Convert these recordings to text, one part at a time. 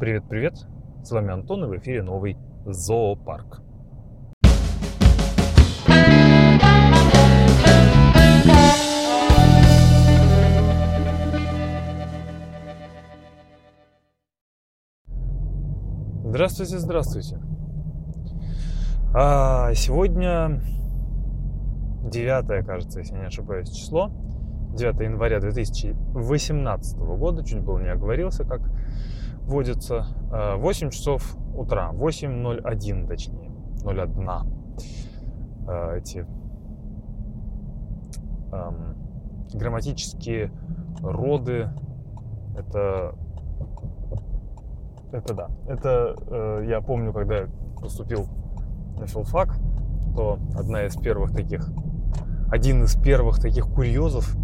Привет-привет, с вами Антон и в эфире новый зоопарк. Здравствуйте, здравствуйте. А, сегодня 9, кажется, если не ошибаюсь, число. 9 января 2018 года, чуть было не оговорился, как водится. 8 а, часов утра, 8.01 точнее, 01. А, эти эм, грамматические роды, это это да. Это э, я помню, когда я поступил на филфак, то одна из первых таких, один из первых таких курьезов,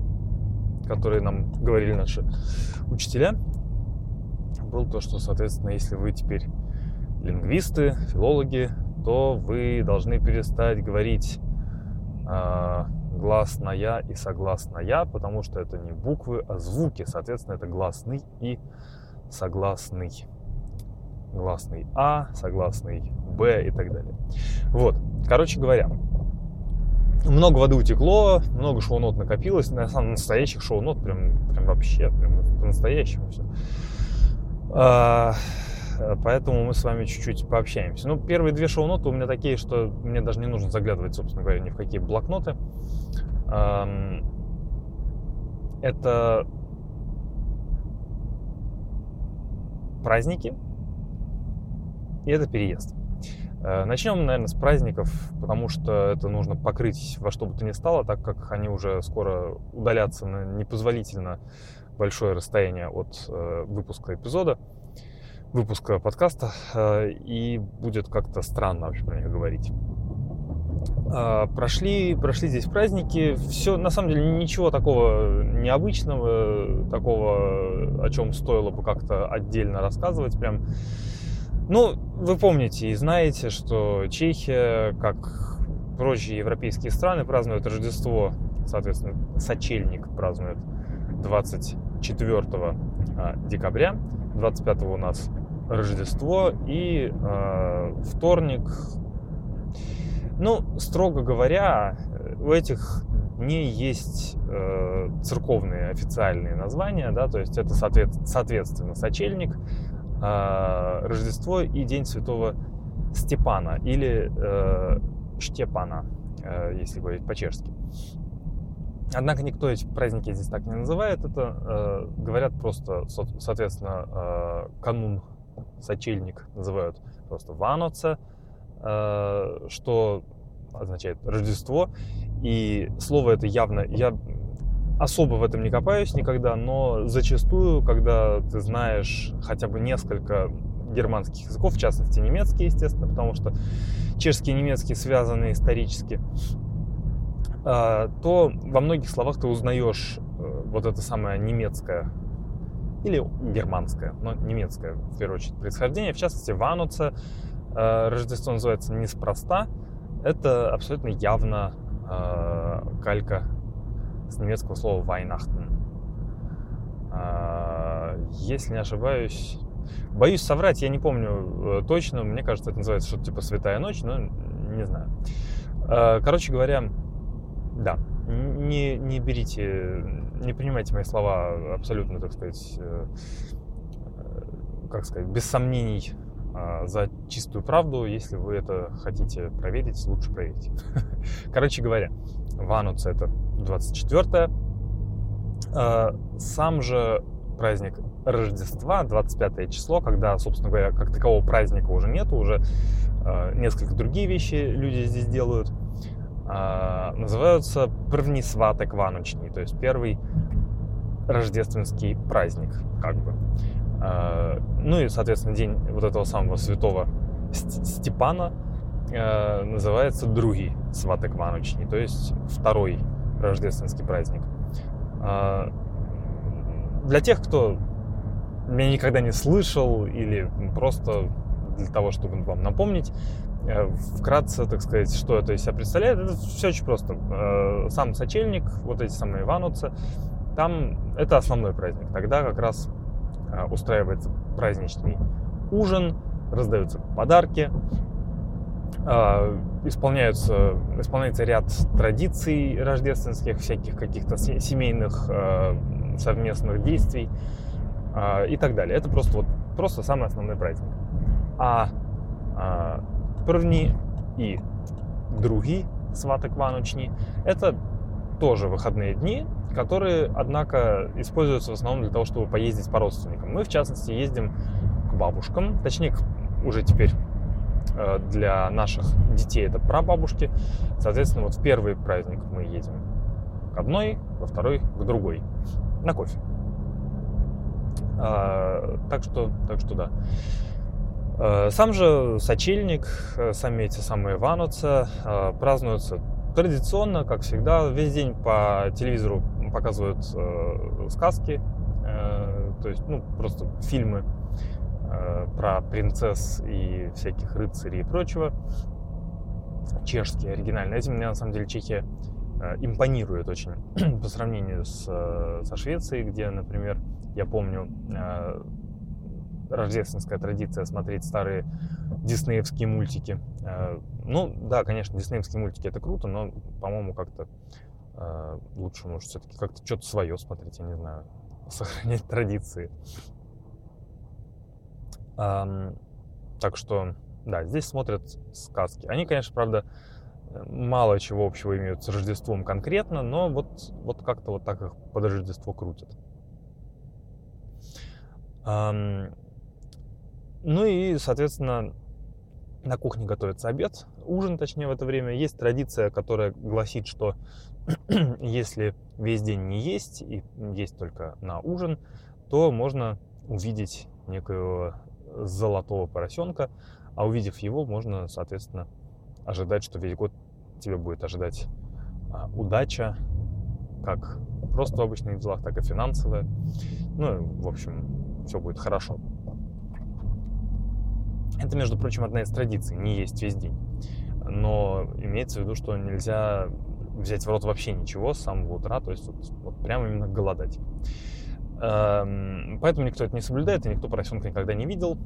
которые нам говорили наши учителя, был то, что, соответственно, если вы теперь лингвисты, филологи, то вы должны перестать говорить э, гласная и согласная, потому что это не буквы, а звуки. Соответственно, это гласный и согласный гласный А, согласный Б и так далее. Вот, короче говоря, много воды утекло, много шоу-нот накопилось, на самом настоящих шоу-нот прям, прям вообще, прям по-настоящему все. А, поэтому мы с вами чуть-чуть пообщаемся. Ну, первые две шоу-ноты у меня такие, что мне даже не нужно заглядывать, собственно говоря, ни в какие блокноты. Это праздники, и это переезд. Э, начнем, наверное, с праздников, потому что это нужно покрыть во что бы то ни стало, так как они уже скоро удалятся непозволительно большое расстояние от э, выпуска эпизода, выпуска подкаста, э, и будет как-то странно вообще про них говорить. А, прошли, прошли здесь праздники. Все, на самом деле, ничего такого необычного, такого, о чем стоило бы как-то отдельно рассказывать. Прям. Ну, вы помните и знаете, что Чехия, как прочие европейские страны, празднуют Рождество, соответственно, сочельник празднует 20 4 а, декабря, 25 у нас Рождество и э, вторник. Ну, строго говоря, у этих дней есть э, церковные официальные названия, да, то есть это соответ, соответственно сочельник, э, Рождество и День Святого Степана или э, Штепана, э, если говорить по-чешски. Э, Однако никто эти праздники здесь так не называет, это э, говорят просто, соответственно, э, канун, сочельник называют просто Ваноце, э, что означает Рождество. И слово это явно, я особо в этом не копаюсь никогда, но зачастую, когда ты знаешь хотя бы несколько германских языков, в частности немецкий, естественно, потому что чешский и немецкий связаны исторически, то во многих словах ты узнаешь э, вот это самое немецкое или германское, но немецкое, в первую очередь, происхождение. В частности, Вануца э, Рождество называется неспроста. Это абсолютно явно э, калька с немецкого слова Weihnachten. А, если не ошибаюсь, боюсь соврать, я не помню точно, мне кажется, это называется что-то типа Святая ночь, но не знаю. А, короче говоря, да, не, не берите, не принимайте мои слова абсолютно, так сказать, э, э, как сказать, без сомнений а, за чистую правду. Если вы это хотите проверить, лучше проверить. Короче говоря, Вануц это 24 а, Сам же праздник Рождества, 25 число, когда, собственно говоря, как такового праздника уже нету, уже а, несколько другие вещи люди здесь делают, называются Prvnisvatek Ванучний, то есть первый рождественский праздник, как бы. Ну и, соответственно, день вот этого самого святого Степана э, называется другий сваток Ванучний, то есть второй рождественский праздник. Для тех, кто меня никогда не слышал или просто для того, чтобы вам напомнить, вкратце, так сказать, что это из себя представляет, это все очень просто. Э, сам сочельник, вот эти самые Ивановцы, там это основной праздник. Тогда как раз э, устраивается праздничный ужин, раздаются подарки, исполняются, исполняется ряд традиций рождественских, всяких каких-то семейных совместных действий и так далее. Это просто вот просто самый основной праздник. А první и другие сваток ваночни это тоже выходные дни, которые, однако, используются в основном для того, чтобы поездить по родственникам. Мы, в частности, ездим к бабушкам, точнее, уже теперь э, для наших детей это прабабушки. Соответственно, вот в первый праздник мы едем к одной, во второй к другой на кофе. А, так что, так что да. Э, сам же сочельник, э, сами эти самые вануцы празднуются традиционно, как всегда, весь день по телевизору показывают э, сказки, э, то есть, ну, просто фильмы э, про принцесс и всяких рыцарей и прочего. Чешские, оригинальные. Этим мне, на самом деле, Чехия э, импонирует очень по сравнению с, э, со Швецией, где, например, я помню, э, рождественская традиция смотреть старые диснеевские мультики. Э, ну, да, конечно, диснеевские мультики это круто, но, по-моему, как-то э, лучше, может, все-таки как-то что-то свое смотреть, я не знаю, сохранять традиции. Так что, да, здесь смотрят сказки. Они, конечно, правда, мало чего общего имеют с Рождеством конкретно, но вот, вот как-то вот так их под Рождество крутят. Ну и, соответственно, на кухне готовится обед, ужин, точнее, в это время. Есть традиция, которая гласит, что если весь день не есть и есть только на ужин, то можно увидеть некоего золотого поросенка, а увидев его, можно, соответственно, ожидать, что весь год тебе будет ожидать а, удача, как просто в обычных делах, так и финансовая. Ну, в общем, все будет хорошо. Это, между прочим, одна из традиций, не есть весь день. Но имеется в виду, что нельзя взять в рот вообще ничего с самого утра, то есть вот, вот прямо именно голодать. Эм, поэтому никто это не соблюдает, и никто поросенка никогда не видел.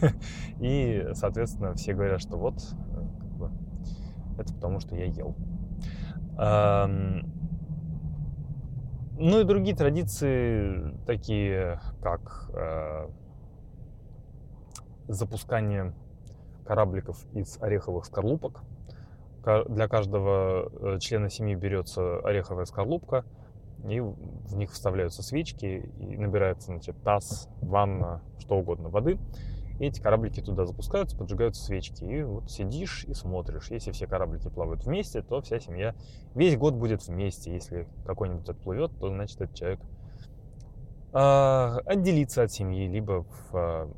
И, соответственно, все говорят, что вот, э, как бы, это потому, что я ел. Эм, ну и другие традиции, такие как э, запускание корабликов из ореховых скорлупок. Для каждого э, члена семьи берется ореховая скорлупка, и в них вставляются свечки, и набирается значит, таз, ванна, что угодно воды. И эти кораблики туда запускаются, поджигаются свечки. И вот сидишь и смотришь. Если все кораблики плавают вместе, то вся семья весь год будет вместе. Если какой-нибудь отплывет, то значит этот человек э, отделится от семьи, либо в э,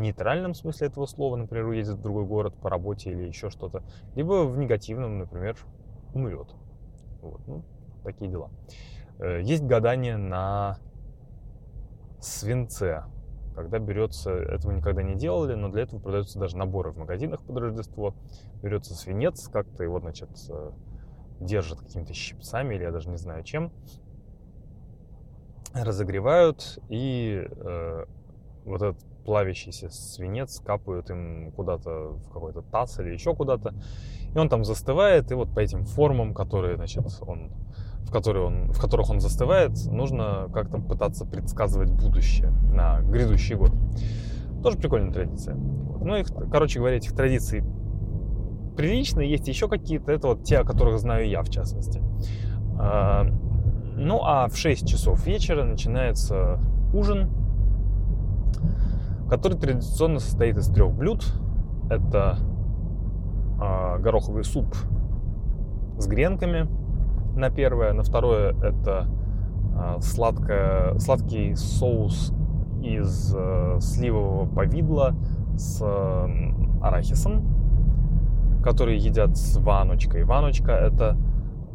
нейтральном смысле этого слова, например, уедет в другой город по работе или еще что-то, либо в негативном, например, умрет. Вот, ну, такие дела. Э, есть гадание на свинце, когда берется, этого никогда не делали, но для этого продаются даже наборы в магазинах под Рождество. Берется свинец, как-то его, значит, э, держат какими-то щипцами или я даже не знаю чем, разогревают и э, вот этот плавящийся свинец капают им куда-то в какой-то таз или еще куда-то. И он там застывает, и вот по этим формам, которые, значит, он, в, которые он, в которых он застывает, нужно как-то пытаться предсказывать будущее на грядущий год. Тоже прикольная традиция. Ну, их, короче говоря, этих традиций прилично. Есть еще какие-то. Это вот те, о которых знаю я, в частности. А, ну, а в 6 часов вечера начинается ужин который традиционно состоит из трех блюд. Это э, гороховый суп с гренками на первое, на второе это э, сладкое, сладкий соус из э, сливового повидла с э, арахисом, который едят с ваночкой. Ваночка это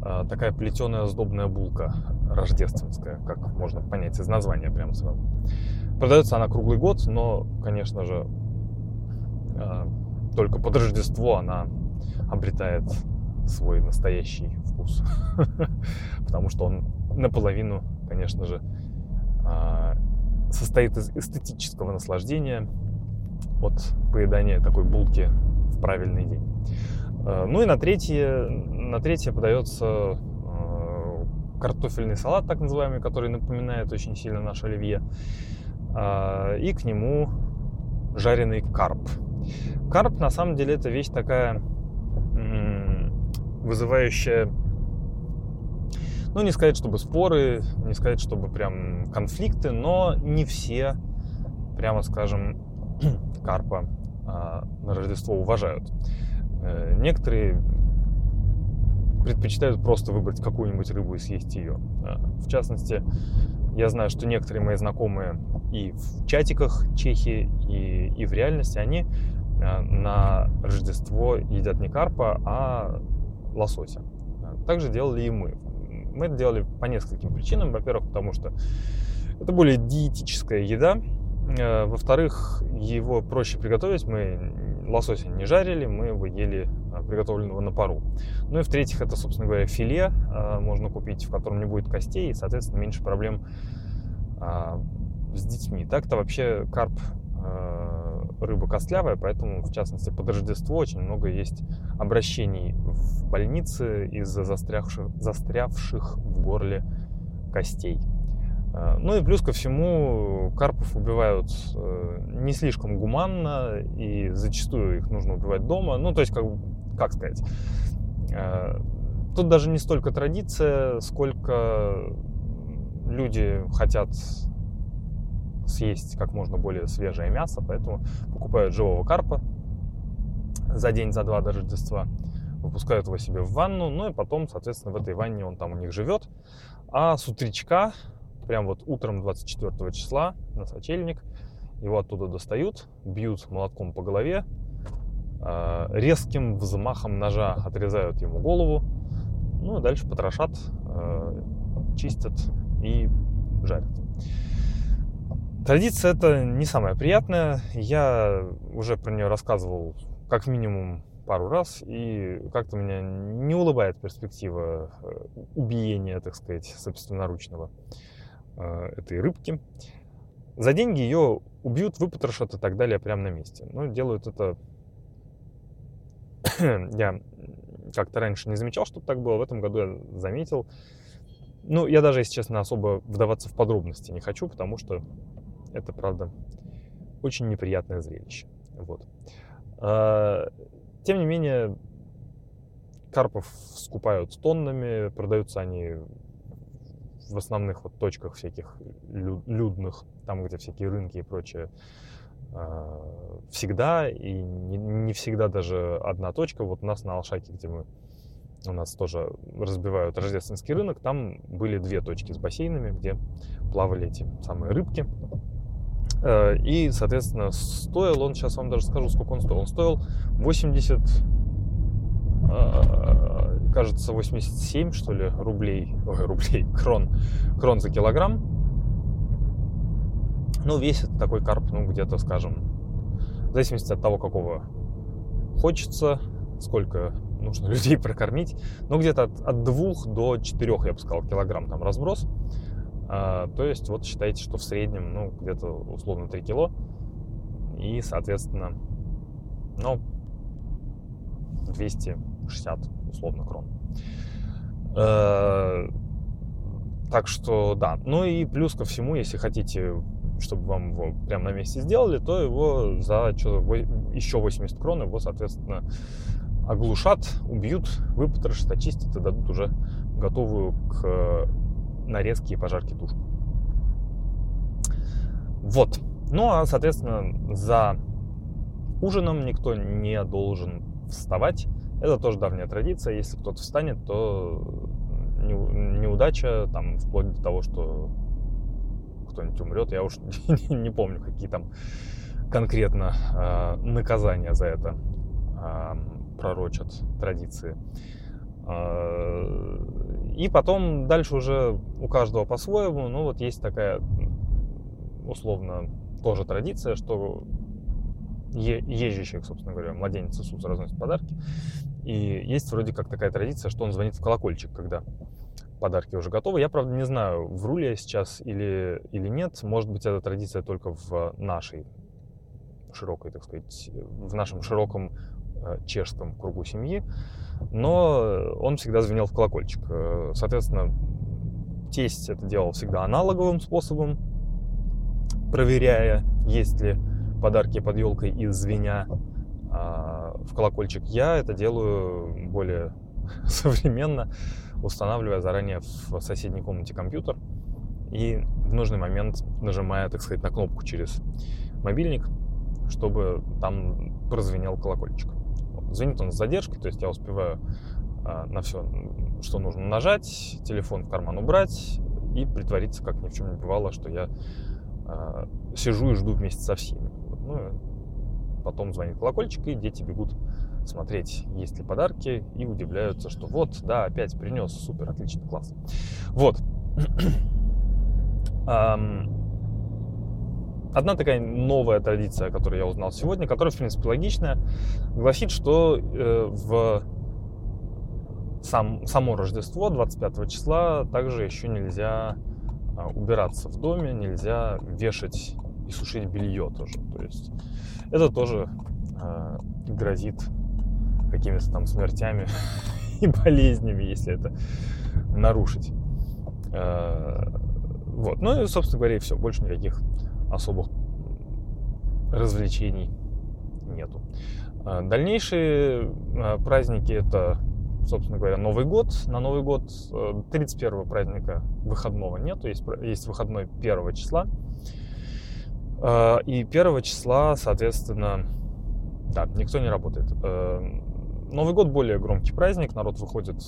э, такая плетеная сдобная булка рождественская, как можно понять из названия прямо сразу. Продается она круглый год, но, конечно же, э, только под Рождество она обретает свой настоящий вкус. Потому что он наполовину, конечно же, э, состоит из эстетического наслаждения от поедания такой булки в правильный день. Э, ну и на третье, на третье подается картофельный салат, так называемый, который напоминает очень сильно наш оливье. Э, и к нему жареный карп. Карп, на самом деле, это вещь такая вызывающая, ну, не сказать, чтобы споры, не сказать, чтобы прям конфликты, но не все, прямо скажем, карпа на Рождество уважают. Э, некоторые предпочитают просто выбрать какую-нибудь рыбу и съесть ее. Э, в частности, я знаю, что некоторые мои знакомые и в чатиках чехи, и, и в реальности, они э, на Рождество едят не карпа, а лосося. Так же делали и мы. Мы это делали по нескольким причинам. Во-первых, потому что это более диетическая еда, Э, во-вторых, его проще приготовить. Мы лосося не жарили, мы его ели а, приготовленного на пару. Ну и в-третьих, это, собственно говоря, филе а, можно купить, в котором не будет костей, и, соответственно, меньше проблем а, с детьми. Так-то вообще карп рыба костлявая, поэтому, в частности, под Рождество очень много есть обращений в больнице из-за застрявших, застрявших в горле костей. Э, ну и плюс ко всему карпов убивают э, не слишком гуманно, и зачастую их нужно убивать дома. Ну, то есть, как, как сказать, э, тут даже не столько традиция, сколько люди хотят съесть как можно более свежее мясо, поэтому покупают живого карпа за день, за два до Рождества, выпускают его себе в ванну, ну и потом, соответственно, в этой ванне он там у них живет. А с утречка прям вот утром 24 числа на сочельник. Его оттуда достают, бьют молотком по голове, а, резким взмахом ножа отрезают ему голову, ну, а дальше потрошат, а, чистят и жарят. Традиция это не самая приятная. Я уже про нее рассказывал как минимум пару раз, и как-то меня не улыбает перспектива э, убиения, так сказать, собственноручного. Э, этой рыбки. За деньги ее убьют, выпотрошат и так далее прямо на месте. Но делают это... я как-то раньше не замечал, что так было. В этом году я заметил. Ну, я даже, если честно, особо вдаваться в подробности не хочу, потому что это, правда, очень неприятное зрелище. Вот. А, тем не менее, карпов скупают тоннами, продаются они в основных вот точках всяких людных, там, где всякие рынки и прочее, а, всегда, и не, всегда даже одна точка. Вот у нас на Алшаке, где мы у нас тоже разбивают рождественский рынок, там были две точки с бассейнами, где плавали эти самые рыбки. А, и, соответственно, стоил он, сейчас вам даже скажу, сколько он стоил. Он стоил 80 кажется, 87, что ли, рублей, ой, рублей, крон, крон за килограмм. Ну, весит такой карп, ну, где-то, скажем, в зависимости от того, какого хочется, сколько нужно людей прокормить, ну, где-то от, от 2 до 4, я бы сказал, килограмм там разброс. А, то есть, вот считайте, что в среднем, ну, где-то условно 3 кило. И, соответственно, ну, 260 условно крон. Э, так что да. Ну и плюс ко всему, если хотите, чтобы вам его прямо на месте сделали, то его за еще 80 крон его, соответственно, оглушат, убьют, выпотрошат, очистят и дадут уже готовую к нарезке и пожарке тушку. Вот. Ну а, соответственно, за ужином никто не должен вставать. Это тоже давняя традиция. Если кто-то встанет, то неудача, там, вплоть до того, что кто-нибудь умрет. Я уж не помню, какие там конкретно э, наказания за это э, пророчат традиции. Э, и потом дальше уже у каждого по-своему. Ну вот есть такая условно тоже традиция, что езжащих, собственно говоря, младенец Иисус разносит подарки. И есть вроде как такая традиция, что он звонит в колокольчик, когда подарки уже готовы. Я, правда, не знаю, вру ли я сейчас или, или нет. Может быть, эта традиция только в нашей широкой, так сказать, в нашем широком э, чешском кругу семьи. Но он всегда звенел в колокольчик. Э, соответственно, тесть это делал всегда аналоговым способом, проверяя, есть ли подарки под елкой из звеня а, в колокольчик. Я это делаю более современно, устанавливая заранее в соседней комнате компьютер и в нужный момент нажимая, так сказать, на кнопку через мобильник, чтобы там прозвенел колокольчик. Звенит он с задержкой, то есть я успеваю а, на все, что нужно нажать, телефон в карман убрать и притвориться, как ни в чем не бывало, что я а, сижу и жду вместе со всеми. Ну, потом звонит колокольчик, и дети бегут смотреть, есть ли подарки, и удивляются, что вот, да, опять принес, супер, отлично, класс. Вот. Одна такая новая традиция, которую я узнал сегодня, которая, в принципе, логичная, гласит, что э, в сам, само Рождество 25 числа также еще нельзя а, убираться в доме, нельзя вешать и сушить белье тоже. То есть это тоже э, грозит какими-то там смертями и болезнями, если это нарушить. Э, вот. Ну и, собственно говоря, и все. Больше никаких особых развлечений нету. Э, дальнейшие э, праздники это, собственно говоря, Новый год. На Новый год 31 э, праздника выходного нету, есть, есть выходной 1 числа. И 1 числа, соответственно, да, никто не работает. Новый год более громкий праздник, народ выходит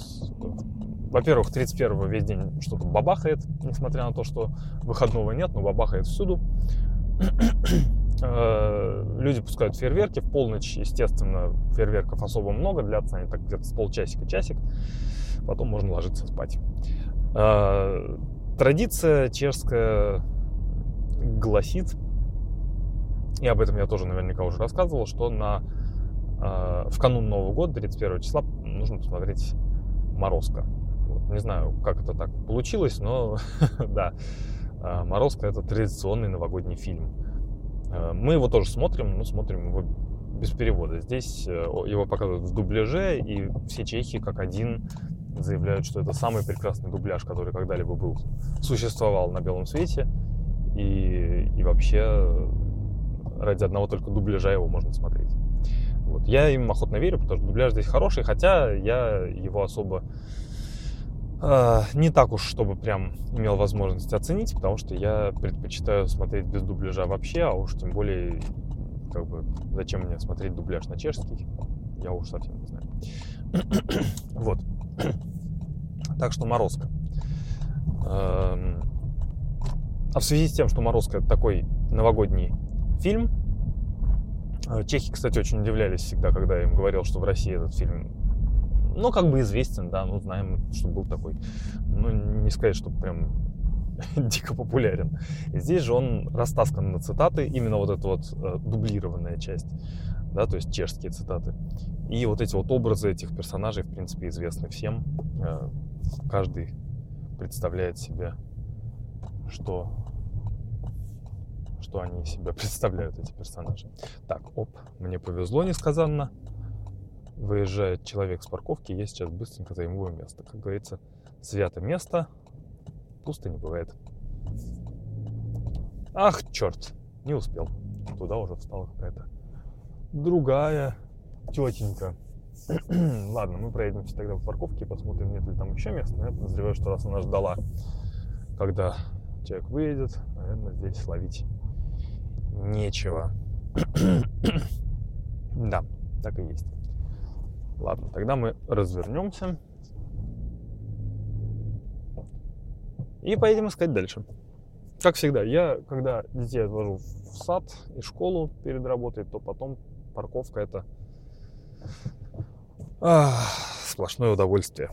во-первых, 31-го весь день что-то бабахает, несмотря на то, что выходного нет, но бабахает всюду. Э, люди пускают фейерверки. В полночь, естественно, фейерверков особо много, длятся они так где-то с полчасика-часик. Потом можно ложиться спать. Э, традиция чешская гласит, и об этом я тоже наверняка уже рассказывал, что на, э, в канун Нового года, 31 числа, нужно посмотреть «Морозко». Не знаю, как это так получилось, но да, «Морозко» — это традиционный новогодний фильм. Э, мы его тоже смотрим, но смотрим его без перевода. Здесь э, его показывают в дубляже, и все чехи как один заявляют, что это самый прекрасный дубляж, который когда-либо был, существовал на белом свете. И, и вообще ради одного только дубляжа его можно смотреть. Вот. Я им охотно верю, потому что дубляж здесь хороший, хотя я его особо э, не так уж, чтобы прям имел возможность оценить, потому что я предпочитаю смотреть без дубляжа вообще, а уж тем более, как бы, зачем мне смотреть дубляж на чешский, я уж совсем не знаю. вот. Так что Морозко. Эм, а в связи с тем, что Морозко такой новогодний фильм, э, Чехи, кстати, очень удивлялись всегда, когда я им говорил, что в России этот фильм ну, как бы известен, да, ну, знаем, что был такой. Ну, не сказать, что прям дико популярен. Здесь же он растаскан на цитаты, именно вот эта вот э, дублированная часть, да, то есть чешские цитаты. И вот эти вот образы этих персонажей, в принципе, известны всем. Э, каждый представляет себе, что что они из себя представляют, эти персонажи. Так, оп, мне повезло несказанно выезжает человек с парковки, я сейчас быстренько займу его место. Как говорится, свято место, пусто не бывает. Ах, черт, не успел. Туда уже встала какая-то другая тетенька. Ладно, мы проедемся тогда в парковке и посмотрим, нет ли там еще места. Но я подозреваю, что раз она ждала, когда человек выедет, наверное, здесь ловить нечего. да, так и есть. Ладно, тогда мы развернемся и поедем искать дальше. Как всегда, я, когда детей отвожу в сад и школу перед работой, то потом парковка это ах, сплошное удовольствие.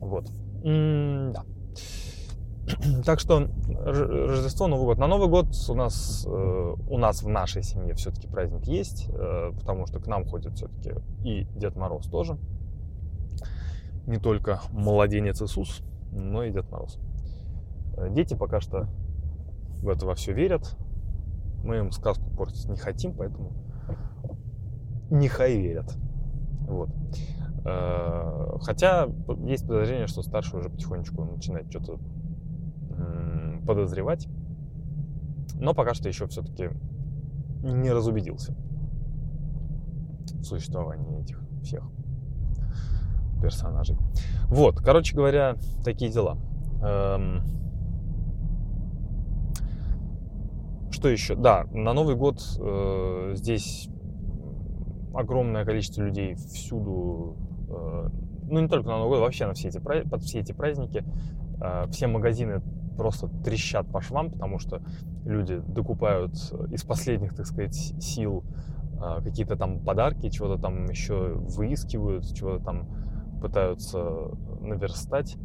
Вот. М-да. Так что Рождество, Новый год. На Новый год у нас, э, у нас в нашей семье все-таки праздник есть, э, потому что к нам ходит все-таки и Дед Мороз тоже. Не только младенец Иисус, но и Дед Мороз. Э, дети пока что в это во все верят. Мы им сказку портить не хотим, поэтому нехай верят. Вот. Хотя есть подозрение, что старший уже потихонечку начинает что-то подозревать. Но пока что еще все-таки не разубедился в существовании этих всех персонажей. Вот, короче говоря, такие дела. Эм... Что еще? Да, на Новый год э, здесь огромное количество людей всюду, э, ну не только на Новый год, вообще на все эти, под все эти праздники. Э, все магазины просто трещат по швам, потому что люди докупают из последних, так сказать, сил э, какие-то там подарки, чего-то там еще выискивают, чего-то там пытаются наверстать.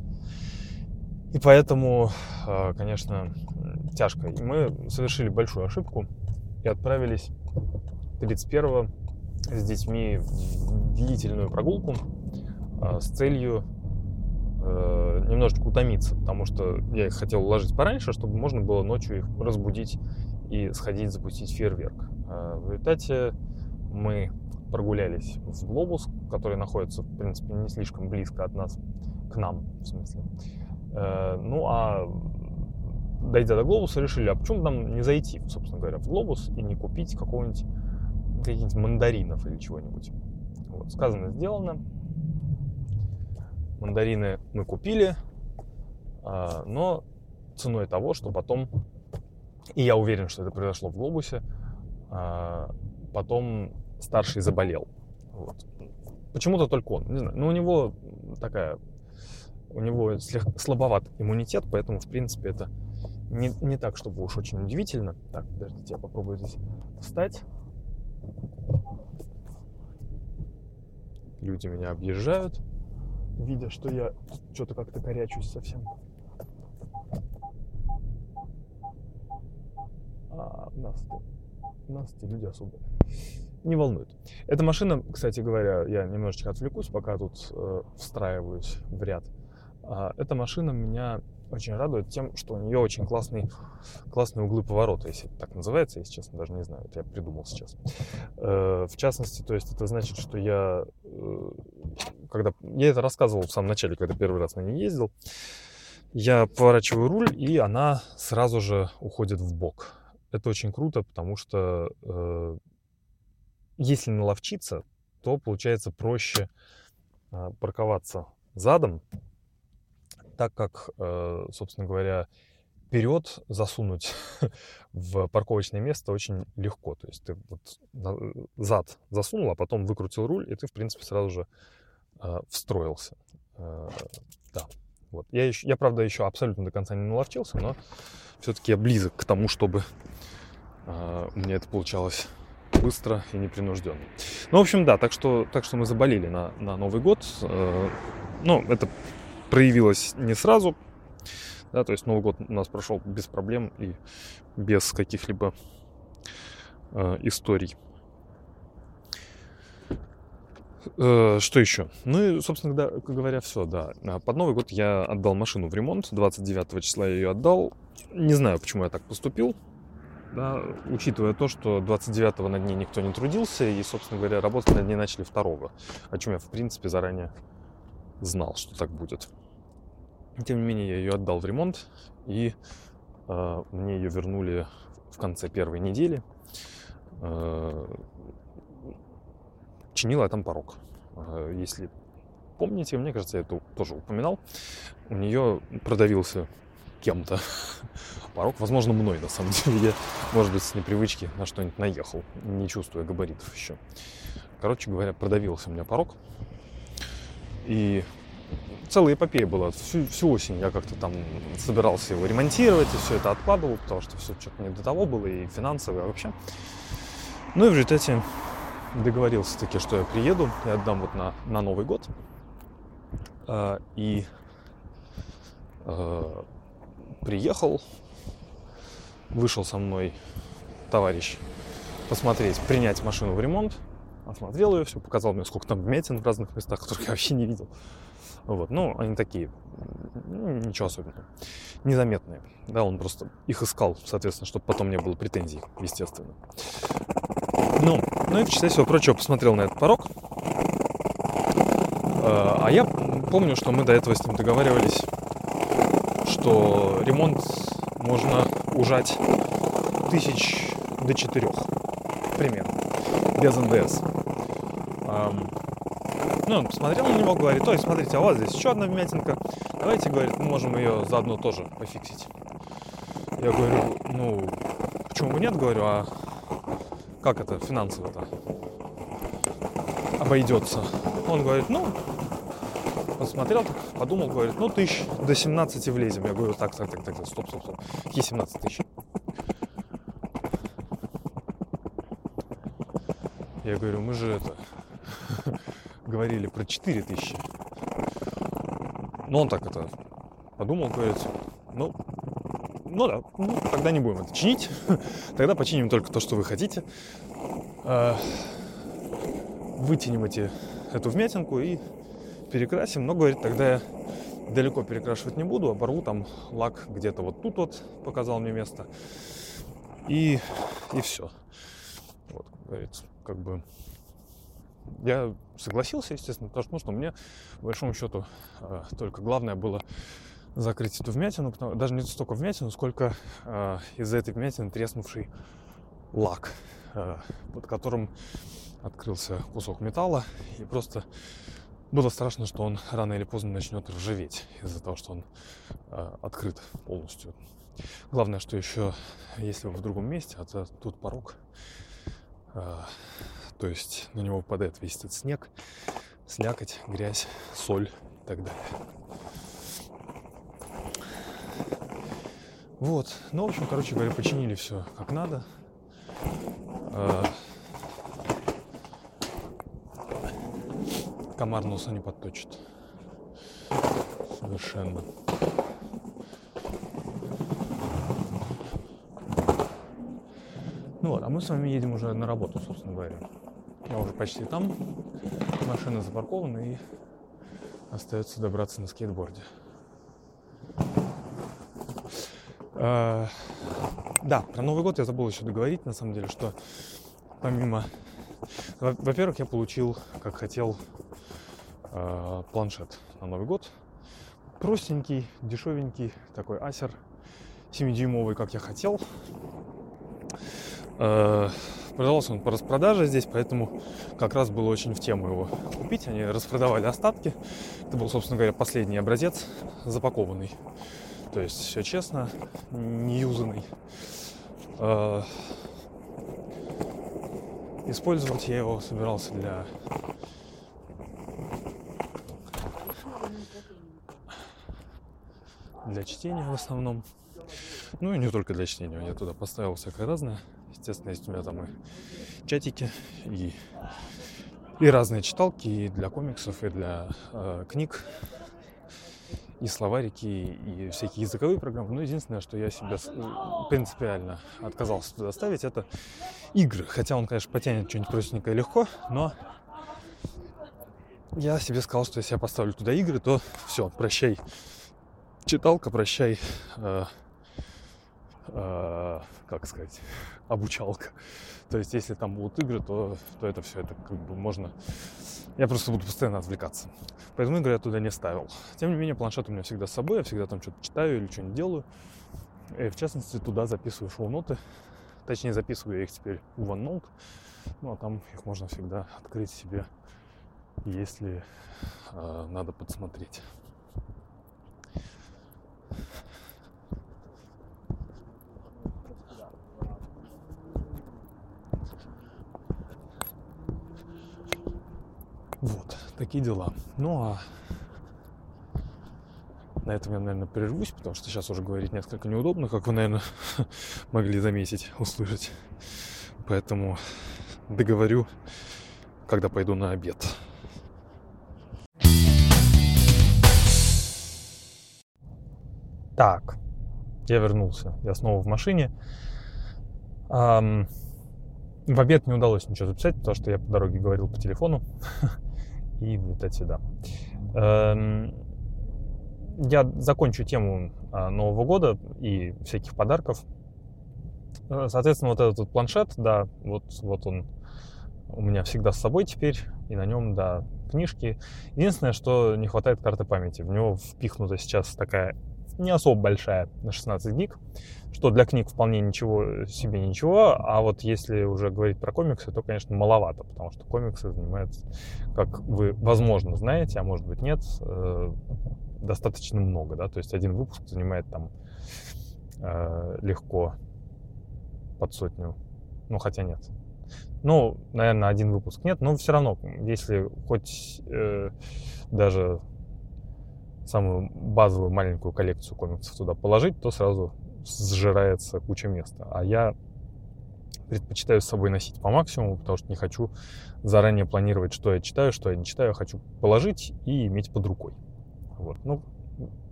И поэтому, э, конечно, тяжко. И мы совершили большую ошибку и отправились 31 с детьми в длительную прогулку э, с целью э, немножечко утомиться, потому что я их хотел уложить пораньше, чтобы можно было ночью их разбудить и сходить запустить фейерверк. Э, в результате мы прогулялись в глобус, который находится, в принципе, не слишком близко от нас, к нам, в смысле. Ну, а дойдя до глобуса, решили, а почему нам не зайти, собственно говоря, в глобус и не купить какого-нибудь каких-нибудь мандаринов или чего-нибудь. Вот, сказано, сделано. Мандарины мы купили, а, но ценой того, что потом, и я уверен, что это произошло в глобусе, а, потом старший заболел. Вот. Почему-то только он, не знаю. Но у него такая, у него слабоват иммунитет, поэтому, в принципе, это не, не так, чтобы уж очень удивительно. Так, подождите, я попробую здесь встать. Люди меня объезжают, видя, что я что-то как-то корячусь совсем. А нас, нас эти люди особо не волнуют. Эта машина, кстати говоря, я немножечко отвлекусь, пока тут э, встраиваюсь в ряд. А, эта машина меня очень радует тем, что у нее очень классный, классные углы поворота, если это так называется, если честно, даже не знаю, это я придумал сейчас. Э, в частности, то есть это значит, что я, э, когда, я это рассказывал в самом начале, когда первый раз на ней ездил, я поворачиваю руль, и она сразу же уходит в бок. Это очень круто, потому что э, если наловчиться, то получается проще парковаться задом, так как, э, собственно говоря, вперед засунуть в парковочное место очень легко. То есть ты вот зад засунул, а потом выкрутил руль, и ты, в принципе, сразу же э, встроился. Э, да. Вот. Я, еще, я, правда, еще абсолютно до конца не наловчился, но все-таки я близок к тому, чтобы э, у меня это получалось быстро и непринужденно. Ну, в общем, да, так что, так что мы заболели на, на Новый год. Э, ну, это проявилось не сразу. Да, то есть Новый год у нас прошел без проблем и без каких-либо э, историй. Э, что еще? Ну и, собственно говоря, все, да. А под Новый год я отдал машину в ремонт. 29 числа я ее отдал. Не знаю, почему я так поступил. Да, учитывая то, что 29-го над ней никто не трудился, и, собственно говоря, работать над ней начали 2 о чем я, в принципе, заранее знал, что так будет. Тем не менее, я ее отдал в ремонт, и э, мне ее вернули в конце первой недели. Э, чинила я там порог. Э, если помните, мне кажется, я это тоже упоминал, у нее продавился кем-то порог, возможно, мной, на самом деле. Я, может быть, с непривычки на что-нибудь наехал, не чувствуя габаритов еще. Короче говоря, продавился у меня порог. И целая эпопея была. Всю, всю осень я как-то там собирался его ремонтировать, и все это откладывал, потому что все что-то не до того было, и финансово, и вообще. Ну и в результате договорился таки, что я приеду и отдам вот на, на Новый год. А, и а, приехал, вышел со мной товарищ посмотреть, принять машину в ремонт, осмотрел ее, все, показал мне, сколько там вмятин в разных местах, которых я вообще не видел. Вот, ну, они такие, ничего особенного, незаметные. Да, он просто их искал, соответственно, чтобы потом не было претензий, естественно. Ну, ну и в числе всего прочего посмотрел на этот порог. А я помню, что мы до этого с ним договаривались, что ремонт можно ужать тысяч до четырех примерно, без НДС. Ну, он посмотрел на него, говорит, ой, смотрите, а у вас здесь еще одна вмятинка. Давайте, говорит, мы можем ее заодно тоже пофиксить. Я говорю, ну, почему бы нет, говорю, а как это финансово-то обойдется? Он говорит, ну, посмотрел, подумал, говорит, ну, тысяч до 17 влезем. Я говорю, так, так, так, так, стоп, стоп, стоп. Какие 17 тысяч? Я говорю, мы же это говорили про 4 тысячи. Но он так это подумал, говорит, ну, ну да, ну, тогда не будем это чинить. тогда починим только то, что вы хотите. А, вытянем эти, эту вмятинку и перекрасим. Но, говорит, тогда я далеко перекрашивать не буду, оборву там лак где-то вот тут вот, показал мне место. И, и все. Вот, говорит, как бы я согласился, естественно, потому что, ну, что мне, по большому счету, э, только главное было закрыть эту вмятину, потому, даже не столько вмятину, сколько э, из-за этой вмятины треснувший лак, э, под которым открылся кусок металла, и просто было страшно, что он рано или поздно начнет ржаветь из-за того, что он э, открыт полностью. Главное, что еще, если вы в другом месте, а то тут порог, э, то есть на него выпадает весь этот снег, слякоть, грязь, соль и так далее. Вот. Ну, в общем, короче говоря, починили все как надо. А, комар носа не подточит. Совершенно. Ну вот, а мы с вами едем уже на работу, собственно говоря. Я уже почти там. Машина запаркована и остается добраться на скейтборде. А, да, про Новый год я забыл еще договорить, на самом деле, что помимо... Во-первых, я получил, как хотел, а, планшет на Новый год. Простенький, дешевенький, такой асер 7-дюймовый, как я хотел. Продавался он по распродаже здесь, поэтому как раз было очень в тему его купить. Они распродавали остатки. Это был, собственно говоря, последний образец запакованный. То есть все честно, не юзанный. А, использовать я его собирался для для чтения в основном. Ну и не только для чтения. Я туда поставил всякое разное. Естественно, есть у меня там и чатики, и, и разные читалки, и для комиксов, и для э, книг, и словарики, и всякие языковые программы. Но единственное, что я себя принципиально отказался туда ставить, это игры. Хотя он, конечно, потянет что-нибудь простенькое легко, но я себе сказал, что если я поставлю туда игры, то все, прощай читалка, прощай э, э, как сказать, обучалка. То есть, если там будут игры, то, то это все, это как бы можно... Я просто буду постоянно отвлекаться. Поэтому игры я туда не ставил. Тем не менее, планшет у меня всегда с собой, я всегда там что-то читаю или что-нибудь делаю. И в частности, туда записываю шоу-ноты. Точнее, записываю я их теперь в OneNote. Ну, а там их можно всегда открыть себе, если э, надо подсмотреть. Вот, такие дела. Ну а на этом я, наверное, прервусь, потому что сейчас уже говорить несколько неудобно, как вы, наверное, могли заметить, услышать. Поэтому договорю, когда пойду на обед. Так, я вернулся. Я снова в машине. Um, в обед не удалось ничего записать, потому что я по дороге говорил по телефону. и вылетать сюда. Эм, я закончу тему а, Нового года и всяких подарков. Э, соответственно, вот этот вот планшет, да, вот, вот он у меня всегда с собой теперь, и на нем, да, книжки. Единственное, что не хватает карты памяти. В него впихнута сейчас такая не особо большая, на 16 гиг, что для книг вполне ничего себе ничего, а вот если уже говорить про комиксы, то, конечно, маловато, потому что комиксы занимают, как вы, возможно, знаете, а может быть нет, э, достаточно много, да, то есть один выпуск занимает там э, легко под сотню, ну, хотя нет, ну, наверное, один выпуск нет, но все равно, если хоть э, даже самую базовую маленькую коллекцию комиксов туда положить, то сразу сжирается куча места. А я предпочитаю с собой носить по максимуму, потому что не хочу заранее планировать, что я читаю, что я не читаю. Хочу положить и иметь под рукой. Вот. Ну,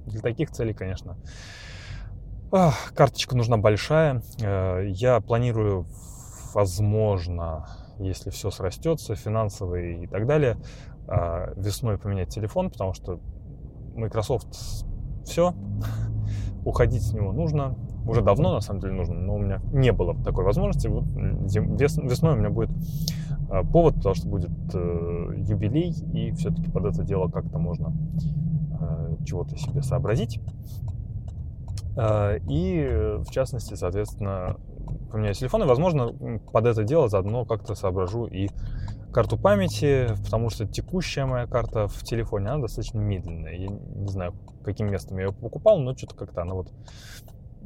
для таких целей, конечно, карточка нужна большая. Э, я планирую, возможно, если все срастется, финансовые и так далее, э, весной поменять телефон, потому что Microsoft все, уходить с него нужно. Уже давно, на самом деле, нужно, но у меня не было такой возможности. Вот весной у меня будет а, повод, потому что будет э, юбилей, и все-таки под это дело как-то можно э, чего-то себе сообразить. Э, и, в частности, соответственно, поменяю телефон, и, возможно, под это дело заодно как-то соображу и карту памяти, потому что текущая моя карта в телефоне, она достаточно медленная. Я не знаю, каким местом я ее покупал, но что-то как-то она вот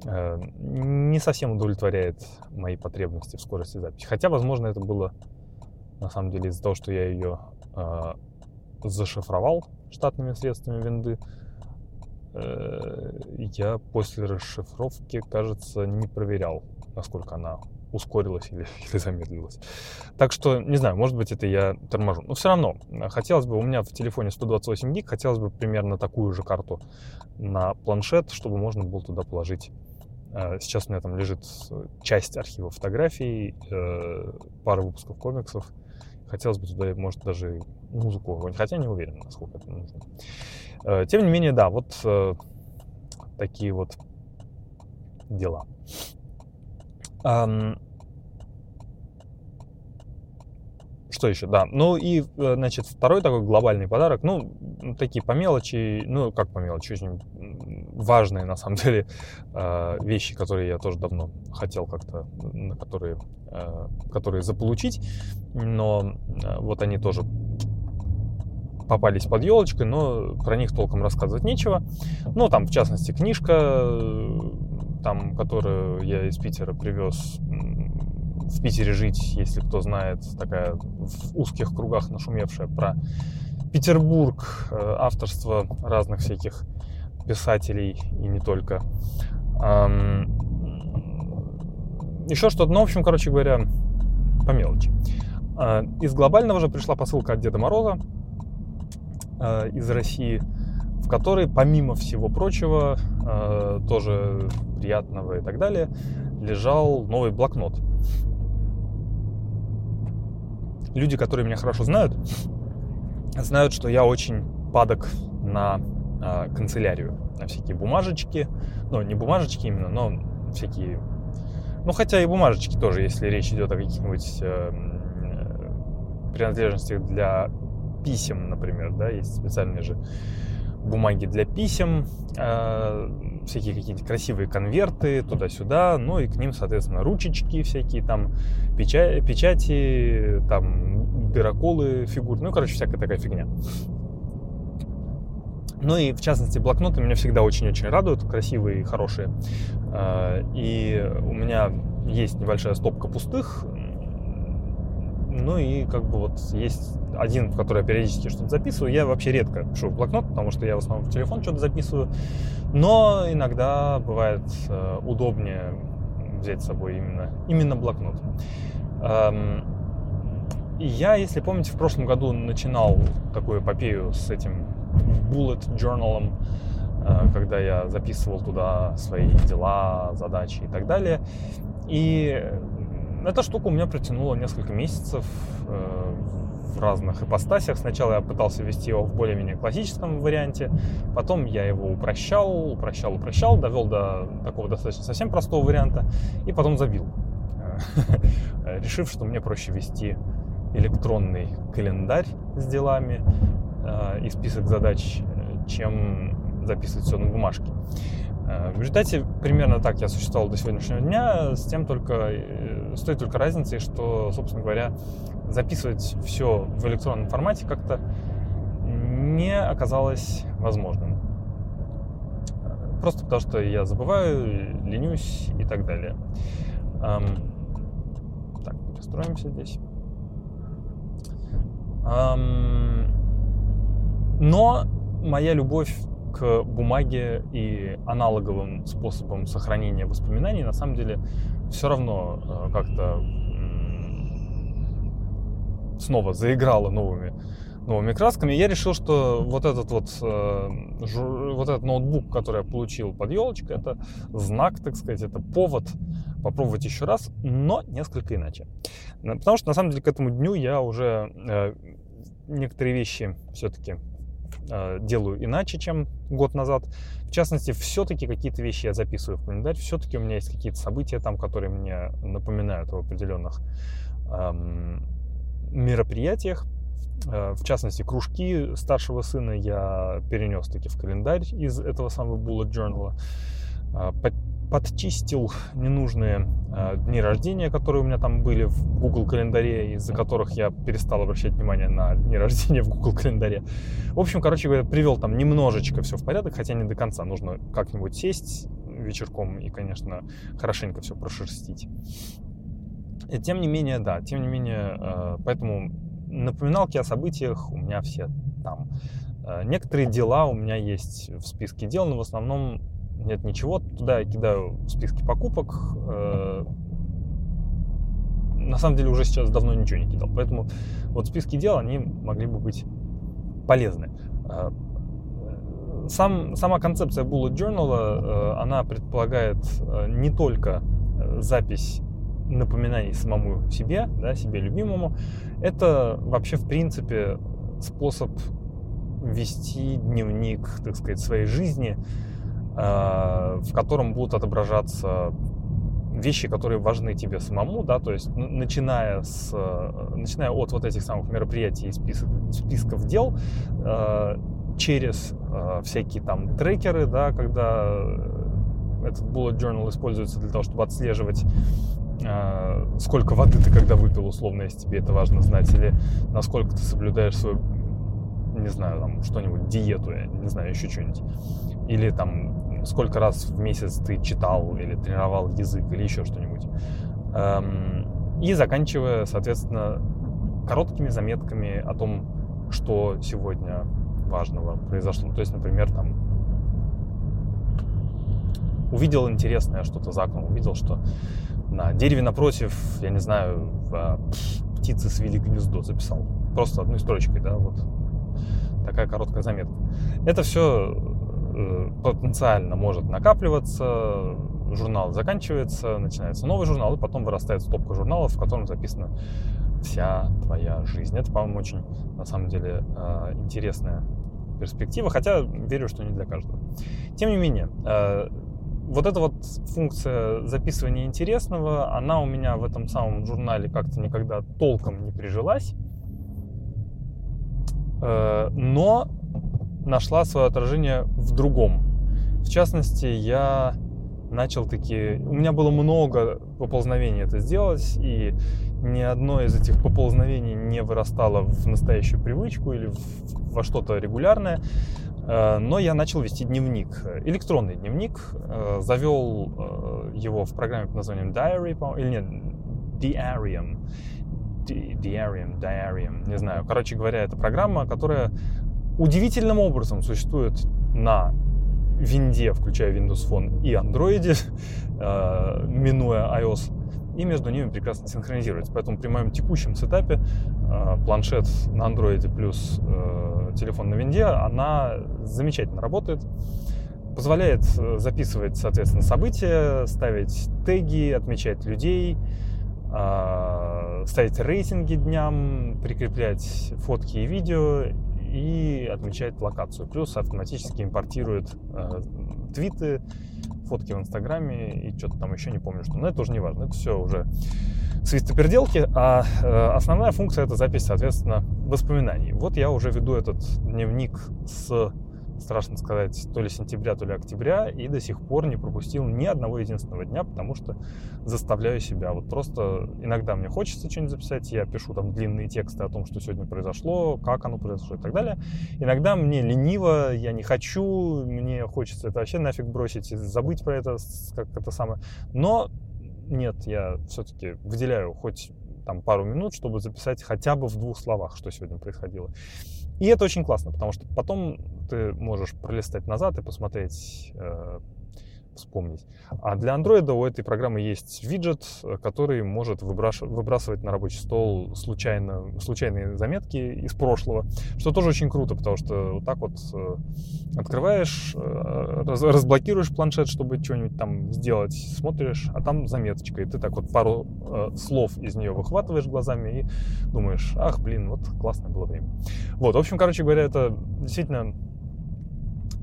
э, не совсем удовлетворяет мои потребности в скорости записи. Хотя, возможно, это было на самом деле из-за того, что я ее э, зашифровал штатными средствами винды. Э, я после расшифровки, кажется, не проверял, насколько она ускорилась или, или замедлилась. Так что, не знаю, может быть, это я торможу. Но все равно, хотелось бы, у меня в телефоне 128 гиг, хотелось бы примерно такую же карту на планшет, чтобы можно было туда положить э, Сейчас у меня там лежит часть архива фотографий, э, пара выпусков комиксов. Хотелось бы туда, может, даже музыку, хотя не уверен, насколько это нужно. Э, тем не менее, да, вот такие вот дела. Um, что еще? Да. Ну и, э, значит, второй такой глобальный подарок. Ну, такие по мелочи, ну, как по мелочи, очень важные, на самом деле, э, вещи, которые я тоже давно хотел как-то, на которые, э, которые заполучить. Но вот они тоже попались под елочкой, но про них толком рассказывать нечего. Ну, там, в частности, книжка там, которую я из Питера привез в Питере жить, если кто знает, такая в узких кругах нашумевшая про Петербург, э, авторство разных всяких писателей и не только. Еще что-то, ну, в общем, короче говоря, по мелочи. А, из глобального же пришла посылка от Деда Мороза э, из России – в которой, помимо всего прочего, э, тоже приятного и так далее, лежал новый блокнот. Люди, которые меня хорошо знают, знают, что я очень падок на э, канцелярию, на всякие бумажечки, ну, не бумажечки именно, но всякие, ну, хотя и бумажечки тоже, если речь идет о каких-нибудь э, принадлежностях для писем, например, да, есть специальные же бумаги для писем, э, всякие какие-то красивые конверты туда-сюда, ну и к ним, соответственно, ручечки всякие, там печати, печати там бироколы фигур, ну, короче, всякая такая фигня. Ну и, в частности, блокноты меня всегда очень-очень радуют, красивые и хорошие. Э, и у меня есть небольшая стопка пустых, ну и как бы вот есть один, в который я периодически что-то записываю. Я вообще редко пишу в блокнот, потому что я в основном в телефон что-то записываю. Но иногда бывает э, удобнее взять с собой именно, именно блокнот. Эм, я, если помните, в прошлом году начинал такую эпопею с этим bullet journal, э, когда я записывал туда свои дела, задачи и так далее. И эта штука у меня протянула несколько месяцев. Э, в разных ипостасях. Сначала я пытался вести его в более-менее классическом варианте, потом я его упрощал, упрощал, упрощал, довел до такого достаточно совсем простого варианта, и потом забил, решив, что мне проще вести электронный календарь с делами и список задач, чем записывать все на бумажке. Э, в результате примерно так я существовал до сегодняшнего дня, с тем только, э, с той только разницей, что, собственно говоря, записывать все в электронном формате как-то не оказалось возможным. Просто потому что я забываю, ленюсь и так далее. Так, перестроимся здесь. Но моя любовь к бумаге и аналоговым способам сохранения воспоминаний на самом деле все равно э, как-то снова заиграла новыми новыми красками. Я решил, что вот этот вот, э, вот этот ноутбук, который я получил под елочкой, это знак, так сказать, это повод попробовать еще раз, но несколько иначе. Потому что на самом деле к этому дню я уже э, некоторые вещи все-таки Э, делаю иначе, чем год назад. В частности, все-таки какие-то вещи я записываю в календарь, все-таки у меня есть какие-то события там, которые мне напоминают о определенных эм, мероприятиях. Э, в частности, кружки старшего сына я перенес таки в календарь из этого самого bullet journal. Э, подчистил ненужные э, дни рождения, которые у меня там были в Google календаре, из-за которых я перестал обращать внимание на дни рождения в Google календаре. В общем, короче говоря, привел там немножечко все в порядок, хотя не до конца. Нужно как-нибудь сесть вечерком и, конечно, хорошенько все прошерстить. И тем не менее, да, тем не менее, э, поэтому напоминалки о событиях у меня все там. Э, некоторые дела у меня есть в списке дел, но в основном нет ничего, туда я кидаю списки покупок. Э, на самом деле уже сейчас давно ничего не кидал, поэтому вот списки дел, они могли бы быть полезны. Э, сам, сама концепция Bullet Journal, э, она предполагает не только запись напоминаний самому себе, да, себе любимому, это вообще в принципе способ вести дневник, так сказать, своей жизни, Э, в котором будут отображаться вещи, которые важны тебе самому, да, то есть начиная, с, начиная от вот этих самых мероприятий и список, списков дел, э, через всякие там трекеры, да, когда этот bullet journal используется для того, чтобы отслеживать сколько воды ты когда выпил, условно, если тебе это важно знать, или насколько ты соблюдаешь свою, не знаю, там, что-нибудь, диету, я не знаю, еще что-нибудь. Или там сколько раз в месяц ты читал или тренировал язык или еще что-нибудь. Эм, и заканчивая, соответственно, короткими заметками о том, что сегодня важного произошло. То есть, например, там увидел интересное что-то за окном, увидел, что на дереве напротив, я не знаю, а, птицы свели гнездо, записал. Просто одной строчкой, да, вот такая короткая заметка. Это все Э, потенциально может накапливаться, журнал заканчивается, начинается новый журнал, и потом вырастает стопка журналов, в котором записана вся твоя жизнь. Это, по-моему, очень, на самом деле, э, интересная перспектива, хотя верю, что не для каждого. Тем не менее, э, вот эта вот функция записывания интересного, она у меня в этом самом журнале как-то никогда толком не прижилась. Но нашла свое отражение в другом. В частности, я начал таки... У меня было много поползновений это сделать, и ни одно из этих поползновений не вырастало в настоящую привычку или в, во что-то регулярное. Э, но я начал вести дневник, электронный дневник, э, завел э, его в программе под названием Diary, или нет, Diarium, Diarium, Diarium, не знаю. Короче говоря, это программа, которая удивительным образом существует на винде, включая Windows Phone и Android, э, минуя iOS, и между ними прекрасно синхронизируется. Поэтому при моем текущем сетапе э, планшет на Android плюс э, телефон на винде, она замечательно работает. Позволяет записывать, соответственно, события, ставить теги, отмечать людей, э, ставить рейтинги дням, прикреплять фотки и видео и отмечать локацию. Плюс автоматически импортирует э, твиты, фотки в Инстаграме и что-то там еще не помню что. Но это уже не важно. Это все уже свистоперделки, а э, основная функция это запись, соответственно, воспоминаний. Вот я уже веду этот дневник с страшно сказать, то ли сентября, то ли октября, и до сих пор не пропустил ни одного единственного дня, потому что заставляю себя. Вот просто иногда мне хочется что-нибудь записать, я пишу там длинные тексты о том, что сегодня произошло, как оно произошло и так далее. Иногда мне лениво, я не хочу, мне хочется это вообще нафиг бросить забыть про это, как это самое. Но нет, я все-таки выделяю хоть там пару минут, чтобы записать хотя бы в двух словах, что сегодня происходило. И это очень классно, потому что потом ты можешь пролистать назад и посмотреть э, вспомнить. А для андроида у этой программы есть виджет, который может выбрасывать на рабочий стол случайно, случайные заметки из прошлого, что тоже очень круто, потому что вот так вот э, открываешь, э, разблокируешь планшет, чтобы что-нибудь там сделать, смотришь, а там заметочка, и ты так вот пару э, слов из нее выхватываешь глазами и думаешь, ах, блин, вот классное было время. Вот, в общем, короче говоря, это действительно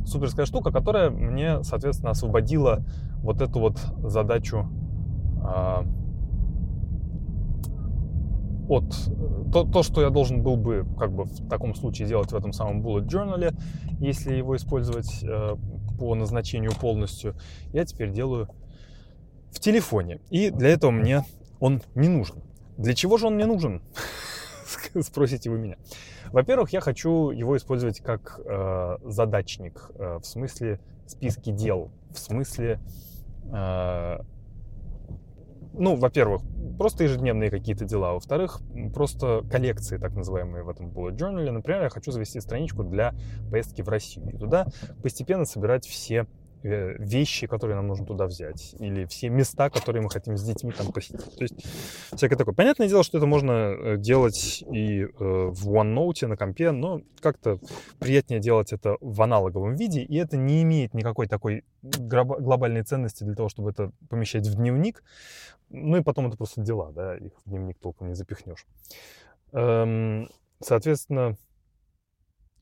суперская штука, которая мне, соответственно, освободила вот эту вот задачу а, от то, то, что я должен был бы как бы в таком случае делать в этом самом bullet journal, если его использовать э, по назначению полностью, я теперь делаю в телефоне. И для этого мне он не нужен. Для чего же он мне нужен? Спросите вы меня. Во-первых, я хочу его использовать как э, задачник, э, в смысле списки дел, в смысле, э, ну, во-первых, просто ежедневные какие-то дела, во-вторых, просто коллекции, так называемые в этом bullet journal. Например, я хочу завести страничку для поездки в Россию и туда постепенно собирать все вещи, которые нам нужно туда взять, или все места, которые мы хотим с детьми там посетить. То есть всякое такое. Понятное дело, что это можно э, делать и э, в OneNote на компе, но как-то приятнее делать это в аналоговом виде, и это не имеет никакой такой глобальной ценности для того, чтобы это помещать в дневник. Ну и потом это просто дела, да, их в дневник толком не запихнешь. Эм, соответственно,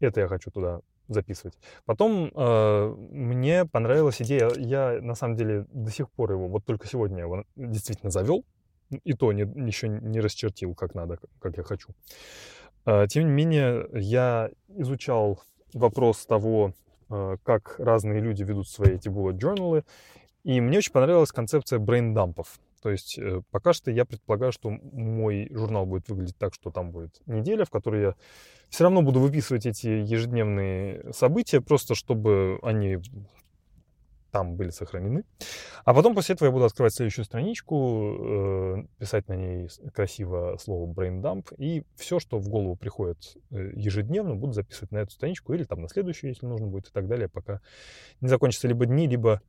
это я хочу туда записывать. Потом э, мне понравилась идея, я на самом деле до сих пор его, вот только сегодня его действительно завел, и то не, еще не расчертил как надо, как я хочу. Э, тем не менее, я изучал вопрос того, э, как разные люди ведут свои эти bullet journal, и мне очень понравилась концепция брейндампов. То есть э, пока что я предполагаю, что мой журнал будет выглядеть так, что там будет неделя, в которой я все равно буду выписывать эти ежедневные события, просто чтобы они там были сохранены. А потом после этого я буду открывать следующую страничку, э, писать на ней красиво слово brain dump, и все, что в голову приходит э, ежедневно, буду записывать на эту страничку или там на следующую, если нужно будет, и так далее, пока не закончатся либо дни, либо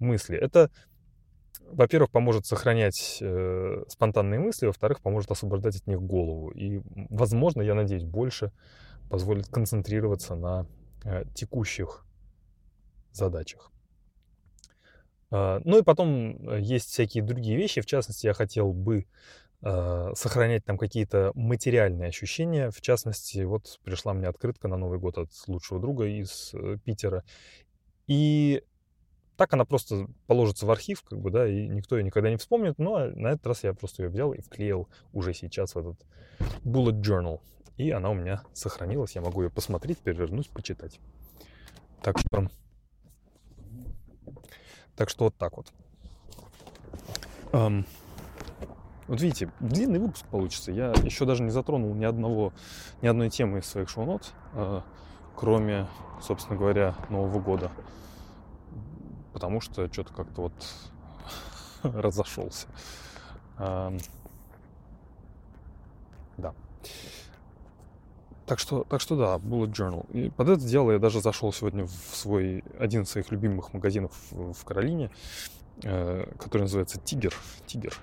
мысли. Это во-первых, поможет сохранять э, спонтанные мысли, во-вторых, поможет освобождать от них голову. И, возможно, я надеюсь, больше позволит концентрироваться на э, текущих задачах. Э, ну и потом э, есть всякие другие вещи. В частности, я хотел бы э, сохранять там какие-то материальные ощущения. В частности, вот пришла мне открытка на Новый год от лучшего друга из э, Питера. И так она просто положится в архив, как бы, да, и никто ее никогда не вспомнит. Но на этот раз я просто ее взял и вклеил уже сейчас в этот bullet journal. И она у меня сохранилась. Я могу ее посмотреть, перевернуть, почитать. Так что... Так что вот так вот. Um, вот видите, длинный выпуск получится. Я еще даже не затронул ни одного, ни одной темы из своих шоу-нот, uh, кроме, собственно говоря, Нового года потому что что-то как-то вот разошелся. Да. Так что, так что да, bullet journal. И под это дело я даже зашел сегодня в свой один из своих любимых магазинов в Каролине, э, который называется Тигер. Тигер.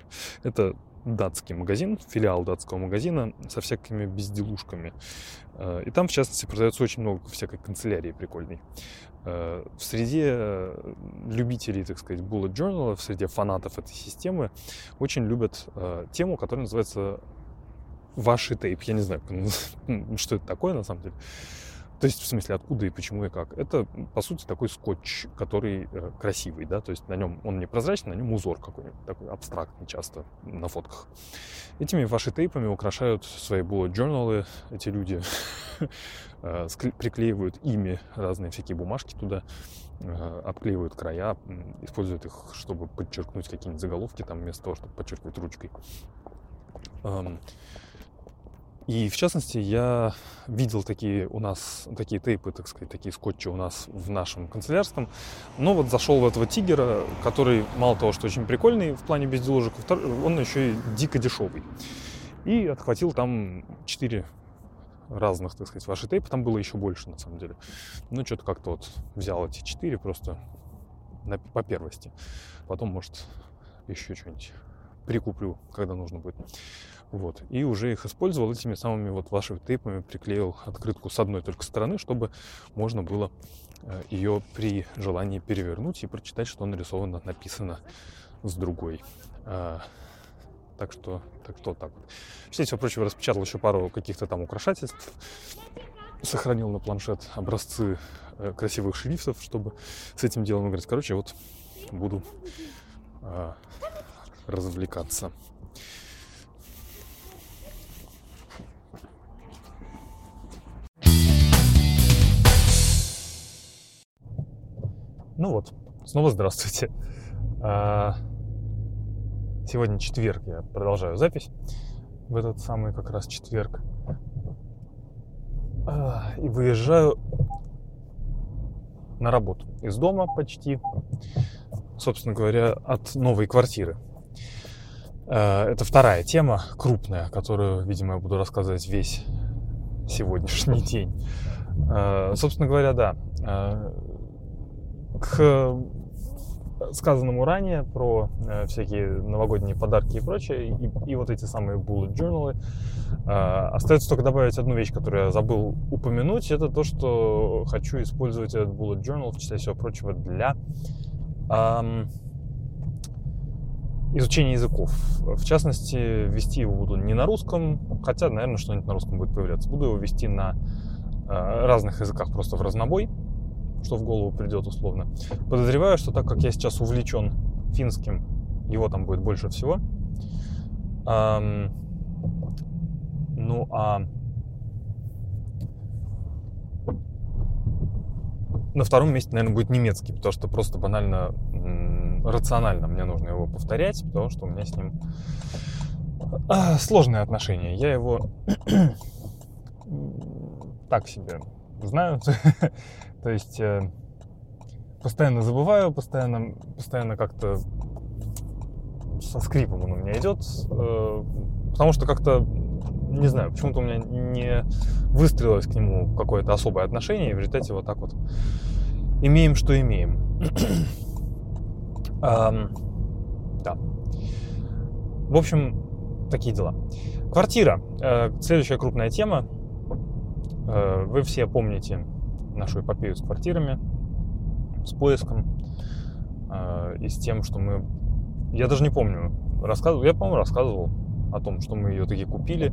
Это датский магазин, филиал датского магазина со всякими безделушками. Э, и там, в частности, продается очень много всякой канцелярии прикольной. Э, в среде э, любителей, так сказать, bullet journal, в среде фанатов этой системы очень любят тему, которая называется ваши тейп. Я не знаю, что это такое на самом деле. То есть, в смысле, откуда и почему и как. Это, по сути, такой скотч, который э, красивый, да, то есть на нем он не прозрачный, на нем узор какой-нибудь, такой абстрактный часто на фотках. Этими ваши тейпами украшают свои bullet journal эти люди, э, приклеивают ими разные всякие бумажки туда, э, обклеивают края, используют их, чтобы подчеркнуть какие-нибудь заголовки, там, вместо того, чтобы подчеркивать ручкой. И в частности, я видел такие у нас, такие тейпы, так сказать, такие скотчи у нас в нашем канцелярском. Но вот зашел в этого тигера, который мало того, что очень прикольный в плане безделушек, он еще и дико дешевый. И отхватил там 4 разных, так сказать, ваши тейпы. Там было еще больше, на самом деле. Ну, что-то как-то вот взял эти 4 просто на, по первости. Потом, может, еще что-нибудь прикуплю, когда нужно будет. Вот. И уже их использовал этими самыми вот вашими тейпами, приклеил открытку с одной только стороны, чтобы можно было э, ее при желании перевернуть и прочитать, что нарисовано, написано с другой. А, так что, так что так вот. Все всего прочего распечатал еще пару каких-то там украшательств, сохранил на планшет образцы э, красивых шрифтов, чтобы с этим делом играть. Короче, вот буду а, развлекаться. Ну вот, снова здравствуйте. Сегодня четверг, я продолжаю запись в этот самый как раз четверг. И выезжаю на работу из дома почти, собственно говоря, от новой квартиры. А, это вторая тема, крупная, которую, видимо, я буду рассказывать весь сегодняшний день. Собственно говоря, да, к э, сказанному ранее про э, всякие новогодние подарки и прочее, и, и вот эти самые bullet journal, э, остается только добавить одну вещь, которую я забыл упомянуть, это то, что хочу использовать этот bullet journal, в числе всего прочего, для эм, изучения языков. В частности, вести его буду не на русском, хотя, наверное, что-нибудь на русском будет появляться. Буду его вести на э, разных языках просто в разнобой что в голову придет условно. Подозреваю, что так как я сейчас увлечен финским, его там будет больше всего. Эм, ну а на втором месте, наверное, будет немецкий, потому что просто банально рационально мне нужно его повторять, потому что у меня с ним а, сложные отношения. Я его так себе знаю. То есть э, постоянно забываю, постоянно, постоянно как-то со скрипом он у меня идет, э, потому что как-то, не знаю, почему-то у меня не выстрелилось к нему какое-то особое отношение, и в результате вот так вот имеем, что имеем. да. В общем, такие дела. Квартира. Э, следующая крупная тема. Вы все помните нашу эпопею с квартирами, с поиском э, и с тем, что мы... Я даже не помню, рассказывал, я, по-моему, рассказывал о том, что мы ее таки купили.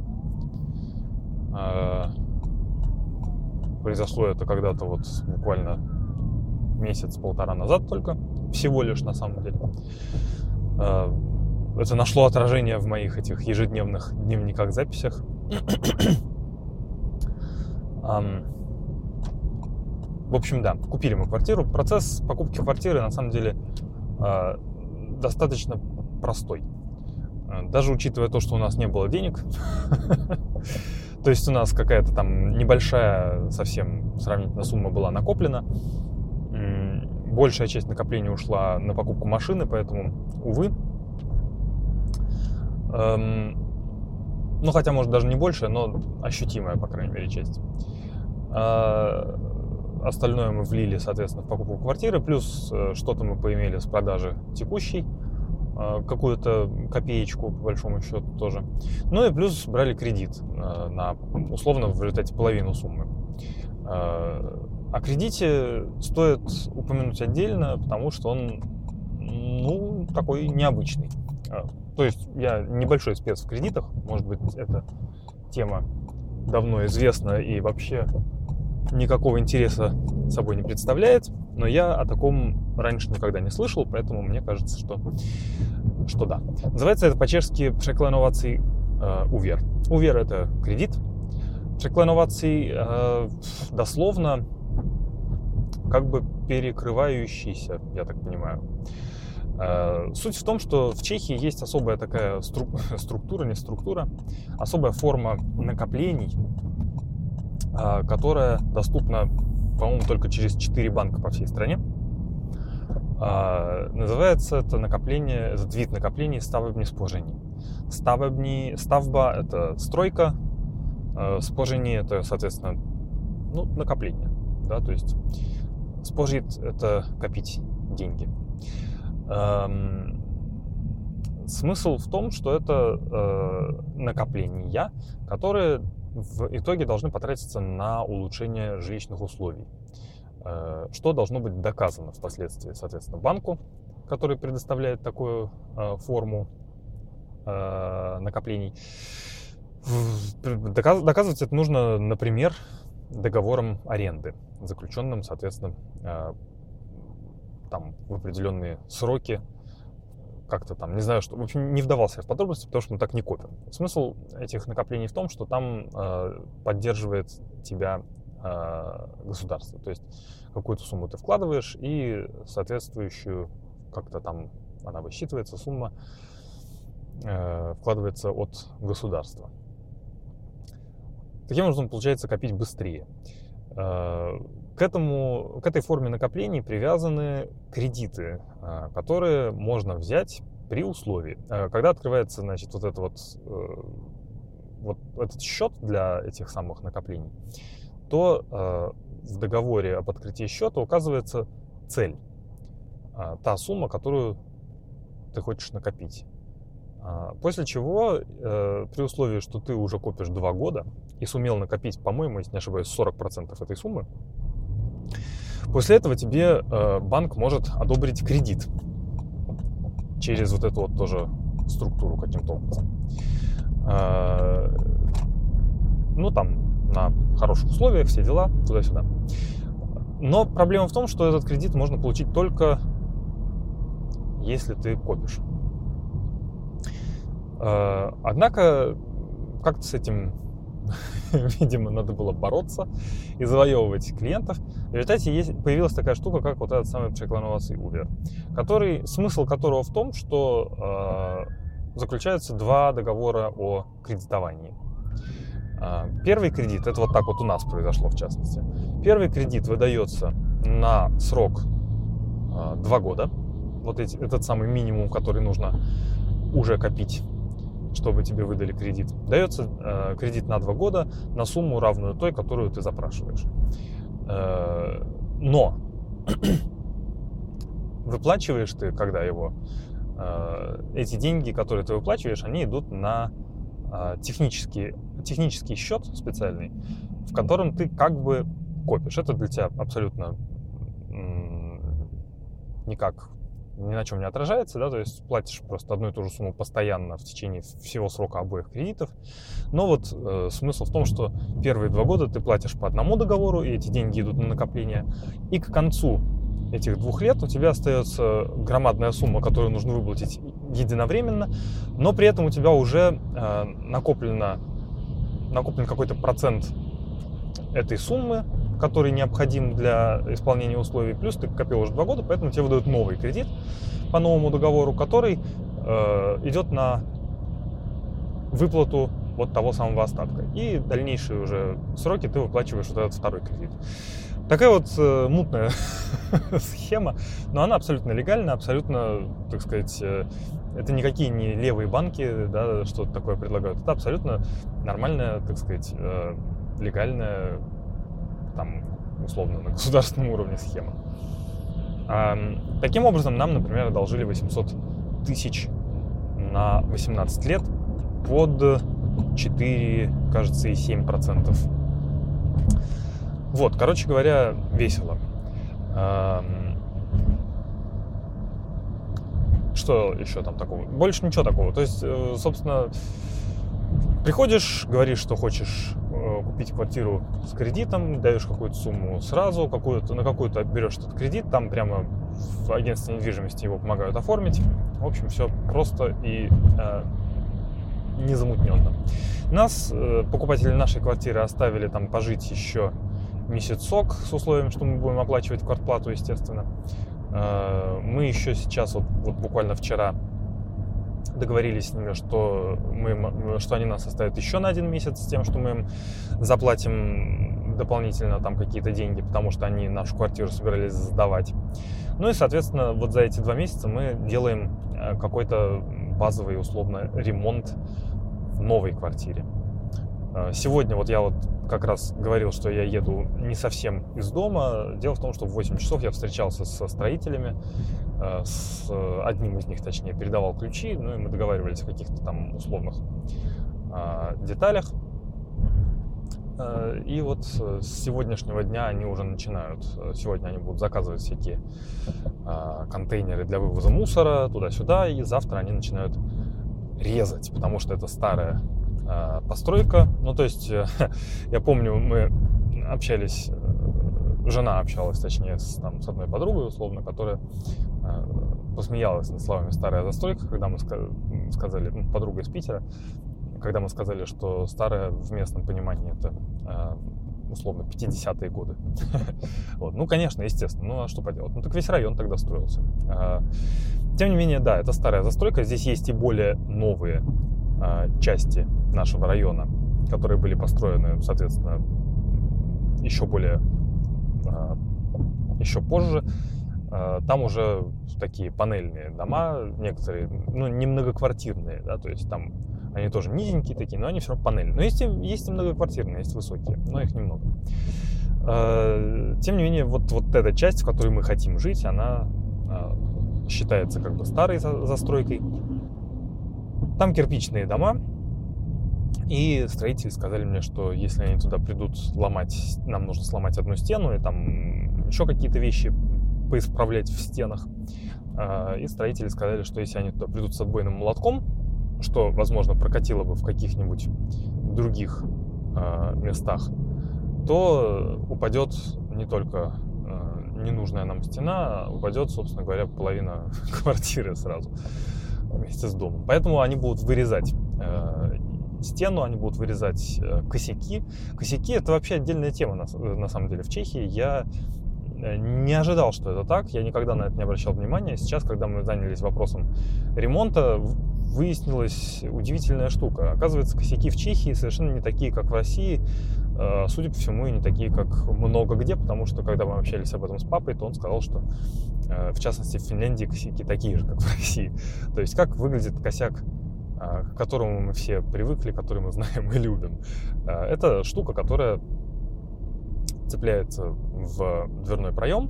Э, произошло это когда-то вот буквально месяц-полтора назад только, всего лишь на самом деле. Э, это нашло отражение в моих этих ежедневных дневниках, записях. um, В общем, да, купили мы квартиру. Процесс покупки квартиры, на самом деле, а, достаточно простой. А, даже учитывая то, что у нас не было денег, то есть у нас какая-то там небольшая совсем сравнительно сумма была накоплена, большая часть накопления ушла на покупку машины, поэтому, увы, эм, ну хотя, может, даже не большая, но ощутимая, по крайней мере, часть. А, Остальное мы влили, соответственно, в покупку квартиры, плюс э, что-то мы поимели с продажи текущей, э, какую-то копеечку, по большому счету, тоже. Ну и плюс брали кредит э, на, условно, в результате половину суммы. О кредите стоит упомянуть отдельно, потому что он, ну, такой необычный. То есть я небольшой спец в кредитах, может быть, это тема давно известна и вообще никакого интереса собой не представляет, но я о таком раньше никогда не слышал, поэтому мне кажется, что, что да. Называется это по-чешски «Przekleноваций э, увер». Увер – это кредит. «Przekleноваций» э, дословно как бы перекрывающийся, я так понимаю. Э, суть в том, что в Чехии есть особая такая стру... структура, не структура, особая форма накоплений, которая доступна, по-моему, только через 4 банка по всей стране. Э, называется это накопление, этот вид накоплений ставебни спожений. Ставебни, ставба – это стройка, спожение – это, соответственно, ну, накопление. Да, то есть спожить – это копить деньги. Смысл в том, что это накопления, которые в итоге должны потратиться на улучшение жилищных условий, э, что должно быть доказано впоследствии, соответственно, банку, который предоставляет такую э, форму э, накоплений. Доказывать это нужно, например, договором аренды, заключенным, соответственно, там в определенные сроки, как-то там, не знаю, что, в общем, не вдавался в подробности, потому что мы так не копим. Смысл этих накоплений в том, что там э, поддерживает тебя э, государство, то есть какую-то сумму ты вкладываешь и соответствующую как-то там она высчитывается, сумма э, вкладывается от государства. Таким образом, получается копить быстрее. Э, к, этому, к этой форме накоплений привязаны кредиты, а, которые можно взять при условии. А, когда открывается, значит, вот, это вот, э, вот этот счет для этих самых накоплений, то а, в договоре об открытии счета указывается цель, та сумма, которую ты хочешь накопить. После чего, э, при условии, что ты уже копишь два года и сумел накопить, по-моему, если не ошибаюсь, 40% этой суммы, После этого тебе э, банк может одобрить кредит через вот эту вот тоже структуру каким-то образом. Э, ну, там, на хороших условиях, все дела, туда-сюда. Но проблема в том, что этот кредит можно получить только если ты копишь. Э, однако, как-то с этим видимо, надо было бороться и завоевывать клиентов. В результате есть, появилась такая штука, как вот этот самый преклоноваций Uber, который, смысл которого в том, что э, заключаются два договора о кредитовании. Э, первый кредит, это вот так вот у нас произошло в частности. Первый кредит выдается на срок э, два года. Вот эти, этот самый минимум, который нужно уже копить чтобы тебе выдали кредит. Дается э, кредит на два года на сумму равную той, которую ты запрашиваешь. Э, но выплачиваешь ты, когда его, э, эти деньги, которые ты выплачиваешь, они идут на э, технический, технический счет специальный, в котором ты как бы копишь. Это для тебя абсолютно никак ни на чем не отражается, да, то есть платишь просто одну и ту же сумму постоянно в течение всего срока обоих кредитов. Но вот э, смысл в том, что первые два года ты платишь по одному договору, и эти деньги идут на накопление, и к концу этих двух лет у тебя остается громадная сумма, которую нужно выплатить единовременно, но при этом у тебя уже э, накоплено, накоплен какой-то процент этой суммы, который необходим для исполнения условий, плюс ты копил уже два года, поэтому тебе выдают новый кредит по новому договору, который э, идет на выплату вот того самого остатка. И дальнейшие уже сроки ты выплачиваешь вот этот второй кредит. Такая вот э, мутная схема, но она абсолютно легальна, абсолютно, так сказать, э, это никакие не левые банки, да, что-то такое предлагают. Это абсолютно нормальная, так сказать, э, легальная там, условно, на государственном уровне схема. Таким образом, нам, например, одолжили 800 тысяч на 18 лет под 4, кажется, и 7 процентов. Вот, короче говоря, весело. Что еще там такого? Больше ничего такого. То есть, э, собственно, Приходишь, говоришь, что хочешь купить квартиру с кредитом, даешь какую-то сумму сразу, какую-то, на какую-то берешь этот кредит, там прямо в агентстве недвижимости его помогают оформить. В общем, все просто и э, незамутненно. Нас, э, покупатели нашей квартиры, оставили там пожить еще месяцок с условием, что мы будем оплачивать квартплату, естественно. Э, мы еще сейчас, вот, вот буквально вчера, договорились с ними, что, мы, что они нас оставят еще на один месяц с тем, что мы им заплатим дополнительно там какие-то деньги, потому что они нашу квартиру собирались сдавать. Ну и, соответственно, вот за эти два месяца мы делаем э, какой-то базовый, условно, ремонт в новой квартире. Э, сегодня вот я вот как раз говорил, что я еду не совсем из дома. Дело в том, что в 8 часов я встречался со строителями, э, с одним из них, точнее, передавал ключи, ну и мы договаривались о каких-то там условных а, деталях. Э, и вот с сегодняшнего дня они уже начинают. Сегодня они будут заказывать всякие контейнеры для вывоза мусора туда-сюда, и завтра они начинают резать, потому что это старая постройка. Ну, то есть, я помню, мы общались, э, жена общалась, точнее, с, там, с одной подругой, условно, которая а, посмеялась над словами «старая застройка», когда мы сказали, ну, подруга из Питера, когда мы сказали, что старая в местном понимании это а, условно 50-е годы. вот. Ну, конечно, естественно. Ну, а что поделать? Ну, так весь район тогда строился. Тем не менее, да, это старая застройка. Здесь есть и более новые части нашего района, которые были построены, соответственно, еще более, а, еще позже. А, там уже такие панельные дома, некоторые, ну, не многоквартирные, да, то есть там они тоже низенькие такие, но они все равно панельные. Но есть есть и многоквартирные, есть высокие, но их немного. А, тем не менее, вот, вот эта часть, в которой мы хотим жить, она считается как бы старой застройкой. Там кирпичные дома, и строители сказали мне, что если они туда придут ломать, нам нужно сломать одну стену и там еще какие-то вещи поисправлять в стенах. А, и строители сказали, что если они туда придут с отбойным молотком, что, возможно, прокатило бы в каких-нибудь других а, местах, то упадет не только а, ненужная нам стена, упадет, собственно говоря, половина квартиры сразу вместе с домом. Поэтому они будут вырезать стену, они будут вырезать э, косяки. Косяки это вообще отдельная тема на, на самом деле в Чехии. Я э, не ожидал, что это так. Я никогда на это не обращал внимания. Сейчас, когда мы занялись вопросом ремонта, выяснилась удивительная штука. Оказывается, косяки в Чехии совершенно не такие, как в России. Э, судя по всему, и не такие, как много где, потому что, когда мы общались об этом с папой, то он сказал, что, в частности, в Финляндии косяки такие же, как в России. То есть, как выглядит косяк а, к которому мы все привыкли, который мы знаем и любим. Это штука, которая цепляется в дверной проем,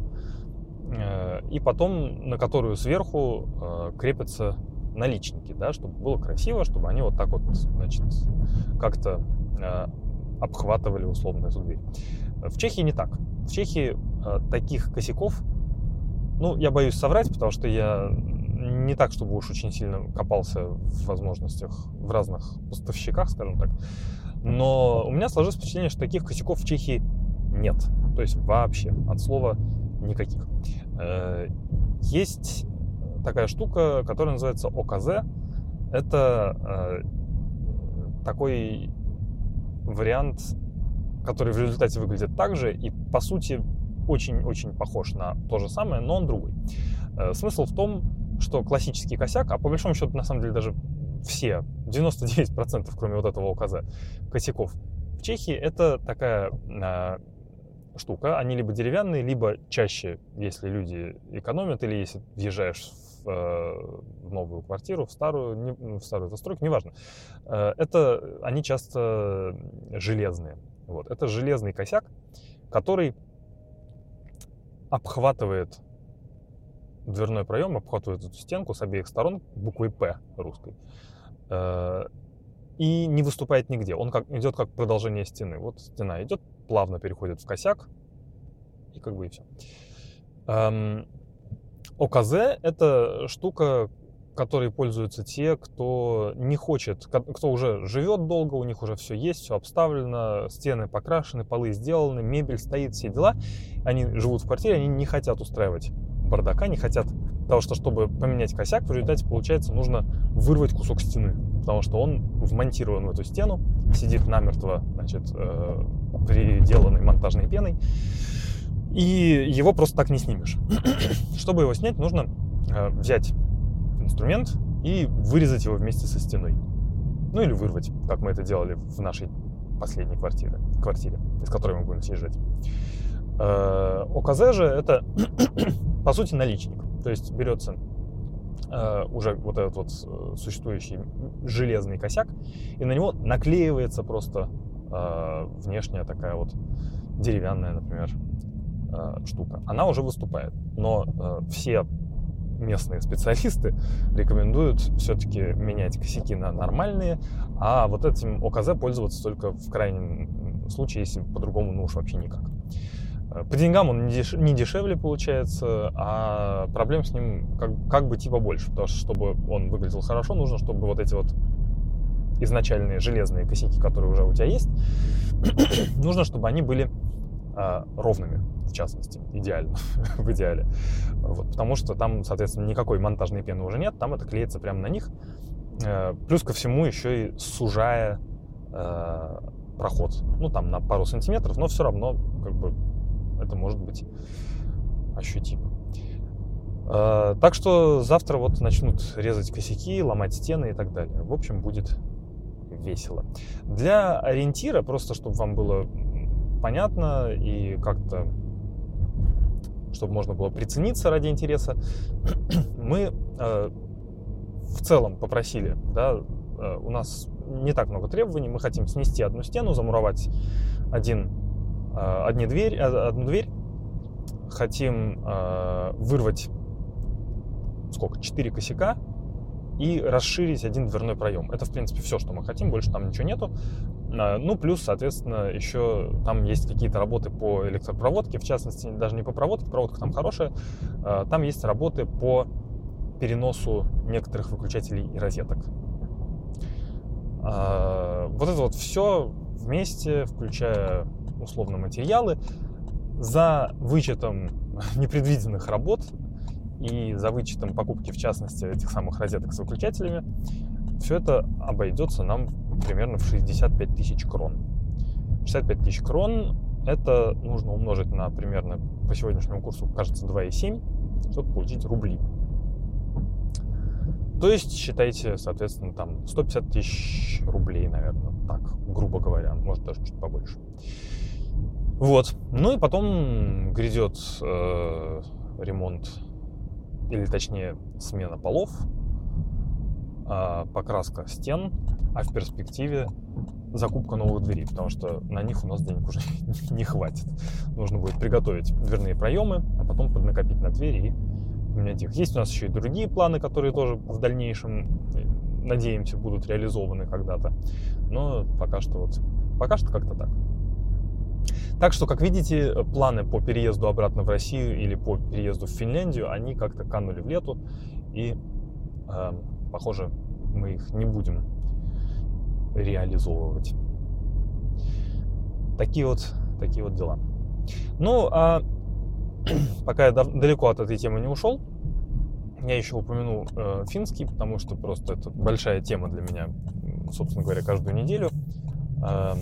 э, и потом на которую сверху э, крепятся наличники, да, чтобы было красиво, чтобы они вот так вот, значит, как-то э, обхватывали условно эту дверь. В Чехии не так. В Чехии таких косяков, ну, я боюсь соврать, потому что я не так, чтобы уж очень сильно копался в возможностях в разных поставщиках, скажем так. Но у меня сложилось впечатление, что таких косяков в Чехии нет. То есть вообще, от слова никаких. Э, есть такая штука, которая называется ОКЗ. Это э, такой вариант, который в результате выглядит так же и, по сути, очень-очень похож на то же самое, но он другой. Э, смысл в том, что классический косяк, а по большому счету, на самом деле, даже все, 99%, кроме вот этого указа, косяков в Чехии, это такая а, штука. Они либо деревянные, либо чаще, если люди экономят, или если въезжаешь э, в новую квартиру, в старую, не, в старую застройку, неважно. Э, это они часто железные. Вот. Это железный косяк, который обхватывает дверной проем обхватывает эту стенку с обеих сторон буквой «П» русской. Э, и не выступает нигде. Он как, идет как продолжение стены. Вот стена идет, плавно переходит в косяк, и как бы и все. ОКЗ — это штука, которые пользуются те, кто не хочет, кто уже живет долго, у них уже все есть, все обставлено, стены покрашены, полы сделаны, мебель стоит, все дела. Они живут в квартире, они не хотят устраивать бардака, не хотят того, что чтобы поменять косяк, в результате, получается, нужно вырвать кусок стены, потому что он вмонтирован в эту стену, сидит намертво, значит, э, приделанной монтажной пеной, и его просто так не снимешь. Чтобы его снять, нужно э, взять инструмент и вырезать его вместе со стеной. Ну или вырвать, как мы это делали в нашей последней квартире, квартире из которой мы будем съезжать. Э, ОКЗ же это, по сути, наличник. То есть берется э, уже вот этот вот существующий железный косяк, и на него наклеивается просто внешняя такая вот деревянная, например, штука. Она уже выступает, но все местные специалисты рекомендуют все-таки менять косяки на нормальные, а вот этим ОКЗ пользоваться только в крайнем случае, если по-другому ну уж вообще никак. Э, по деньгам он не, деш... не дешевле получается, а проблем с ним как, как бы типа больше, потому что чтобы он выглядел хорошо, нужно, чтобы вот эти вот изначальные железные косяки, которые уже у тебя есть, нужно, чтобы они были э, ровными в частности, идеально, в идеале. Вот, потому что там, соответственно, никакой монтажной пены уже нет, там это клеится прямо на них. Э, плюс ко всему еще и сужая э, проход. Ну, там на пару сантиметров, но все равно как бы это может быть ощутимо. Э, так что завтра вот начнут резать косяки, ломать стены и так далее. В общем, будет весело. Для ориентира, просто чтобы вам было понятно и как-то чтобы можно было прицениться ради интереса, мы э, в целом попросили, да, э, у нас не так много требований, мы хотим снести одну стену, замуровать один, э, одни дверь, э, одну дверь, хотим э, вырвать сколько, четыре косяка, и расширить один дверной проем. Это, в принципе, все, что мы хотим, больше там ничего нету. А, ну, плюс, соответственно, еще там есть какие-то работы по электропроводке, в частности, даже не по проводке, проводка там хорошая, а, там есть работы по переносу некоторых выключателей и розеток. А, вот это вот все вместе, включая условно материалы, за вычетом непредвиденных работ и за вычетом покупки, в частности, этих самых розеток с выключателями, все это обойдется нам примерно в 65 тысяч крон. 65 тысяч крон это нужно умножить на примерно по сегодняшнему курсу, кажется, 2,7, чтобы получить рубли. То есть, считайте, соответственно, там 150 тысяч рублей, наверное, так, грубо говоря, может даже чуть побольше. Вот. Ну и потом грядет э, ремонт или точнее смена полов, покраска стен, а в перспективе закупка новых дверей, потому что на них у нас денег уже не хватит. Нужно будет приготовить дверные проемы, а потом поднакопить на двери и поменять их. Есть у нас еще и другие планы, которые тоже в дальнейшем, э, надеемся, будут реализованы когда-то. Но пока что вот, пока что как-то так. Так что, как видите, планы по переезду обратно в Россию или по переезду в Финляндию, они как-то канули в лету, и, э, похоже, мы их не будем реализовывать. Такие вот, такие вот дела. Ну, а пока я далеко от этой темы не ушел, я еще упомяну э, финский, потому что просто это большая тема для меня, собственно говоря, каждую неделю. Э,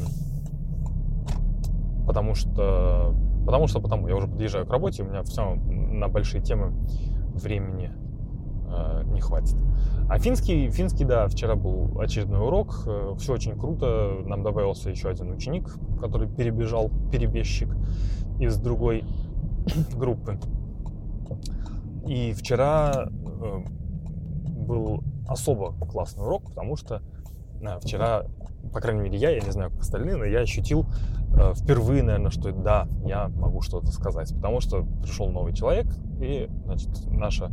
потому что, потому что, потому, я уже подъезжаю к работе, у меня все на большие темы времени э, не хватит. А финский, финский, да, вчера был очередной урок, э, все очень круто, нам добавился еще один ученик, который перебежал, перебежчик из другой группы. И вчера э, был особо классный урок, потому что э, вчера, по крайней мере, я, я не знаю, как остальные, но я ощутил Э, впервые, наверное, что да, я могу что-то сказать. Потому что пришел новый человек, и, значит, наша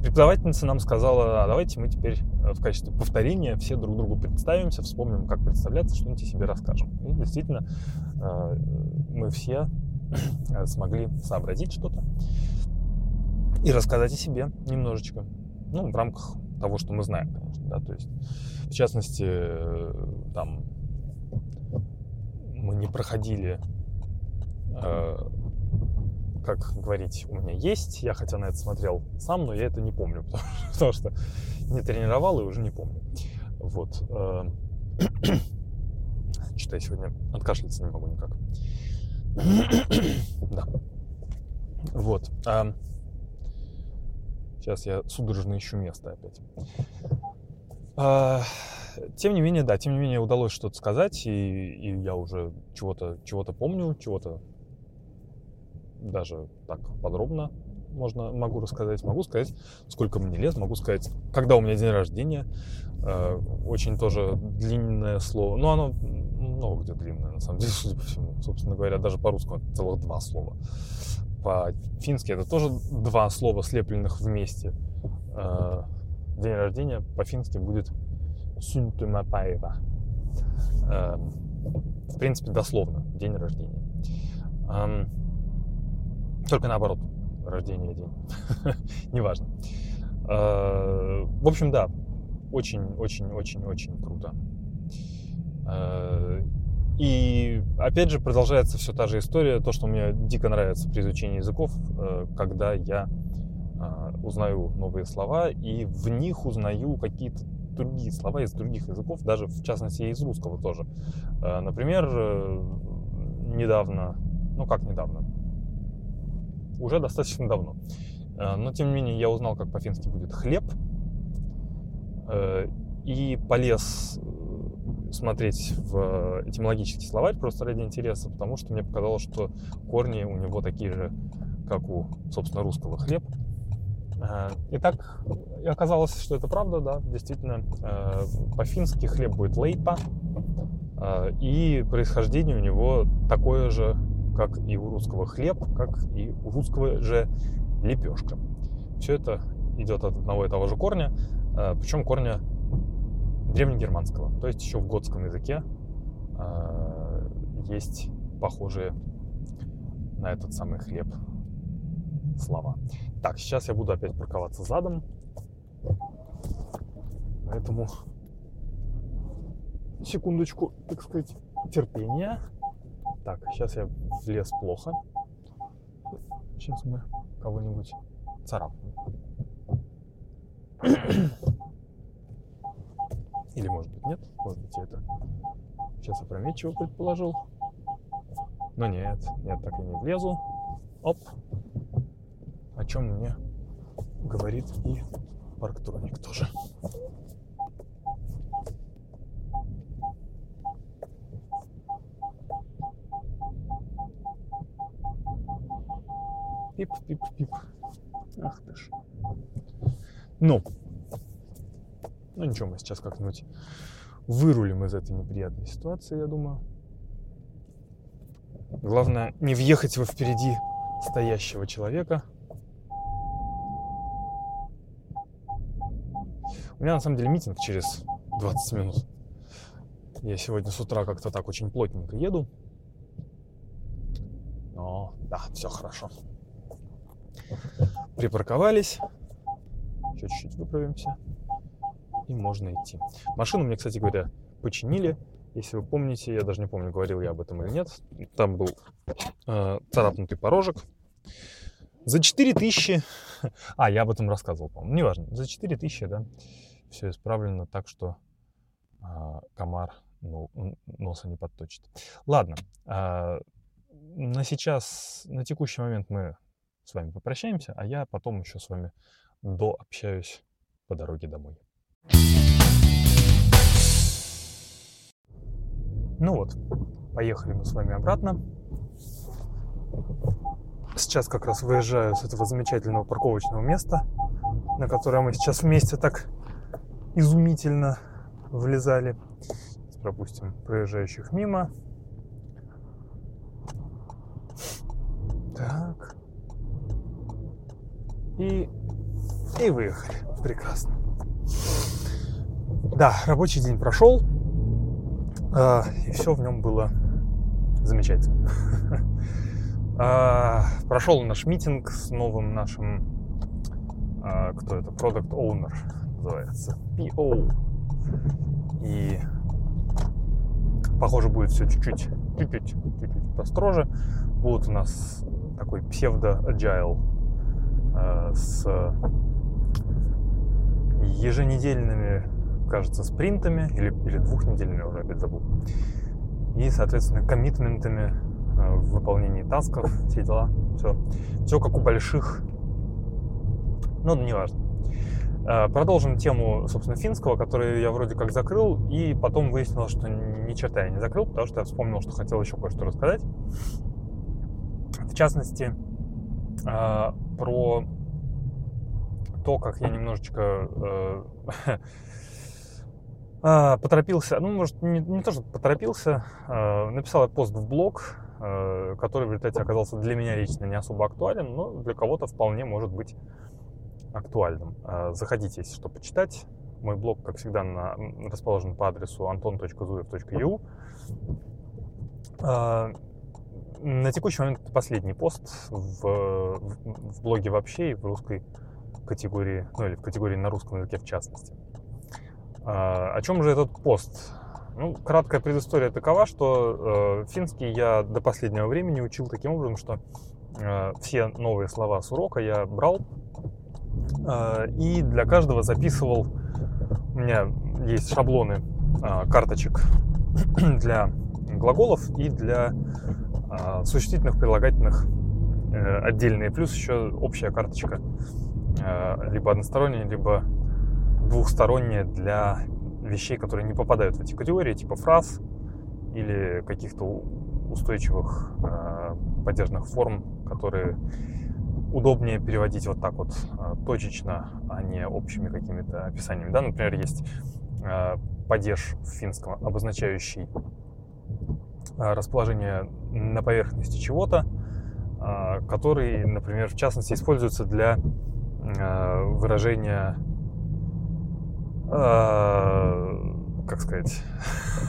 преподавательница нам сказала, а давайте мы теперь э, в качестве повторения все друг другу представимся, вспомним, как представляться, что-нибудь себе расскажем. И действительно, э, мы все смогли сообразить что-то и рассказать о себе немножечко. Ну, в рамках того, что мы знаем, конечно, да, то есть, в частности, э, там, мы не проходили, э, как говорить, у меня есть, я хотя на это смотрел сам, но я это не помню, потому, потому что не тренировал и уже не помню. Вот. Э, Что-то я сегодня откашляться не могу никак. да. Вот. А, сейчас я судорожно ищу место опять. А, тем не менее, да, тем не менее удалось что-то сказать, и, и я уже чего-то чего помню, чего-то даже так подробно можно, могу рассказать, могу сказать, сколько мне лет, могу сказать, когда у меня день рождения. Э, очень тоже длинное слово. Ну, оно много где длинное, на самом деле, судя по всему. Собственно говоря, даже по-русски целых два слова. По-фински это тоже два слова, слепленных вместе. Э, день рождения по-фински будет Сюнтумапаева. Э, в принципе, дословно, день рождения. Только наоборот рождения день. Неважно. Э, в общем, да, очень-очень-очень-очень круто. Э, и опять же продолжается все та же история, то, что мне дико нравится при изучении языков, э, когда я узнаю новые слова и в них узнаю какие-то другие слова из других языков, даже в частности из русского тоже. Например, недавно, ну как недавно, уже достаточно давно. Э, но, тем не менее, я узнал, как по-фински будет хлеб. Э, и полез э, смотреть в этимологический словарь просто ради интереса, потому что мне показалось, что корни у него такие же, как у, собственно, русского хлеб. И так и оказалось, что это правда, да, действительно, по-фински хлеб будет лейпа, и происхождение у него такое же, как и у русского хлеб, как и у русского же лепешка. Все это идет от одного и того же корня, а, причем корня древнегерманского. То есть еще в готском языке а, есть похожие на этот самый хлеб слова. Так, сейчас я буду опять парковаться задом. Поэтому секундочку, так сказать, терпения. Так, сейчас я влез плохо. Сейчас мы кого-нибудь царапнем. Или может быть нет, может быть это сейчас опрометчиво предположил. Но нет, нет, так и не влезу. Оп. О чем мне говорит и парктроник тоже. Пип-пип-пип. Ах ты ж. Ну. Ну ничего, мы сейчас как-нибудь вырулим из этой неприятной ситуации, я думаю. Главное, не въехать во впереди стоящего человека. У меня на самом деле митинг через 20 минут. Я сегодня с утра как-то так очень плотненько еду. Но да, все хорошо. Припарковались. Чуть-чуть выправимся. И можно идти. Машину мне, кстати говоря, починили. Если вы помните, я даже не помню, говорил я об этом или нет. Там был э, царапнутый порожек. За 4000... А, я об этом рассказывал, по-моему. Неважно. За 4000, да, все исправлено так, что э, комар ну, носа не подточит. Ладно. Э, на сейчас, на текущий момент мы с вами попрощаемся, а я потом еще с вами дообщаюсь по дороге домой. Ну вот, поехали мы с вами обратно. Сейчас как раз выезжаю с этого замечательного парковочного места, на которое мы сейчас вместе так изумительно влезали. пропустим проезжающих мимо. Так. И, и выехали. Прекрасно. Да, рабочий день прошел, э, и все в нем было замечательно. э, прошел наш митинг с новым нашим, э, кто это, продукт Owner, называется. PO. И похоже будет все чуть-чуть, чуть-чуть, чуть-чуть построже. Будут у нас такой псевдо-agile с еженедельными, кажется, спринтами или, или двухнедельными, уже опять забыл. И, соответственно, коммитментами э, в выполнении тасков, все дела. Все, все как у больших, ну, не важно. Э, продолжим тему, собственно, финского, которую я вроде как закрыл, и потом выяснилось, что ни черта я не закрыл, потому что я вспомнил, что хотел еще кое-что рассказать. В частности, э, про то, как я немножечко э, поторопился, ну, может, не, не то, что поторопился, написал я пост в блог, который в результате оказался для меня лично не особо актуален, но для кого-то вполне может быть актуальным. А, заходите, если что, почитать. Мой блог, как всегда, на, расположен по адресу anton.zuev.eu. на текущий момент это последний пост в, в блоге вообще и в русской категории, ну или в категории на русском языке в частности. А, о чем же этот пост? Ну, краткая предыстория такова, что э, финский я до последнего времени учил таким образом, что э, все новые слова с урока я брал, а, и для каждого записывал. У меня есть шаблоны а, карточек для глаголов и для а, существительных, прилагательных э, отдельные. Плюс еще общая карточка, либо односторонняя, либо двухсторонняя для вещей, которые не попадают в эти категории, типа фраз или каких-то устойчивых поддержанных форм, которые удобнее переводить вот так вот точечно, а не общими какими-то описаниями. Да, например, есть падеж в финском, обозначающий расположение на поверхности чего-то, который, например, в частности, используется для выражения, как сказать,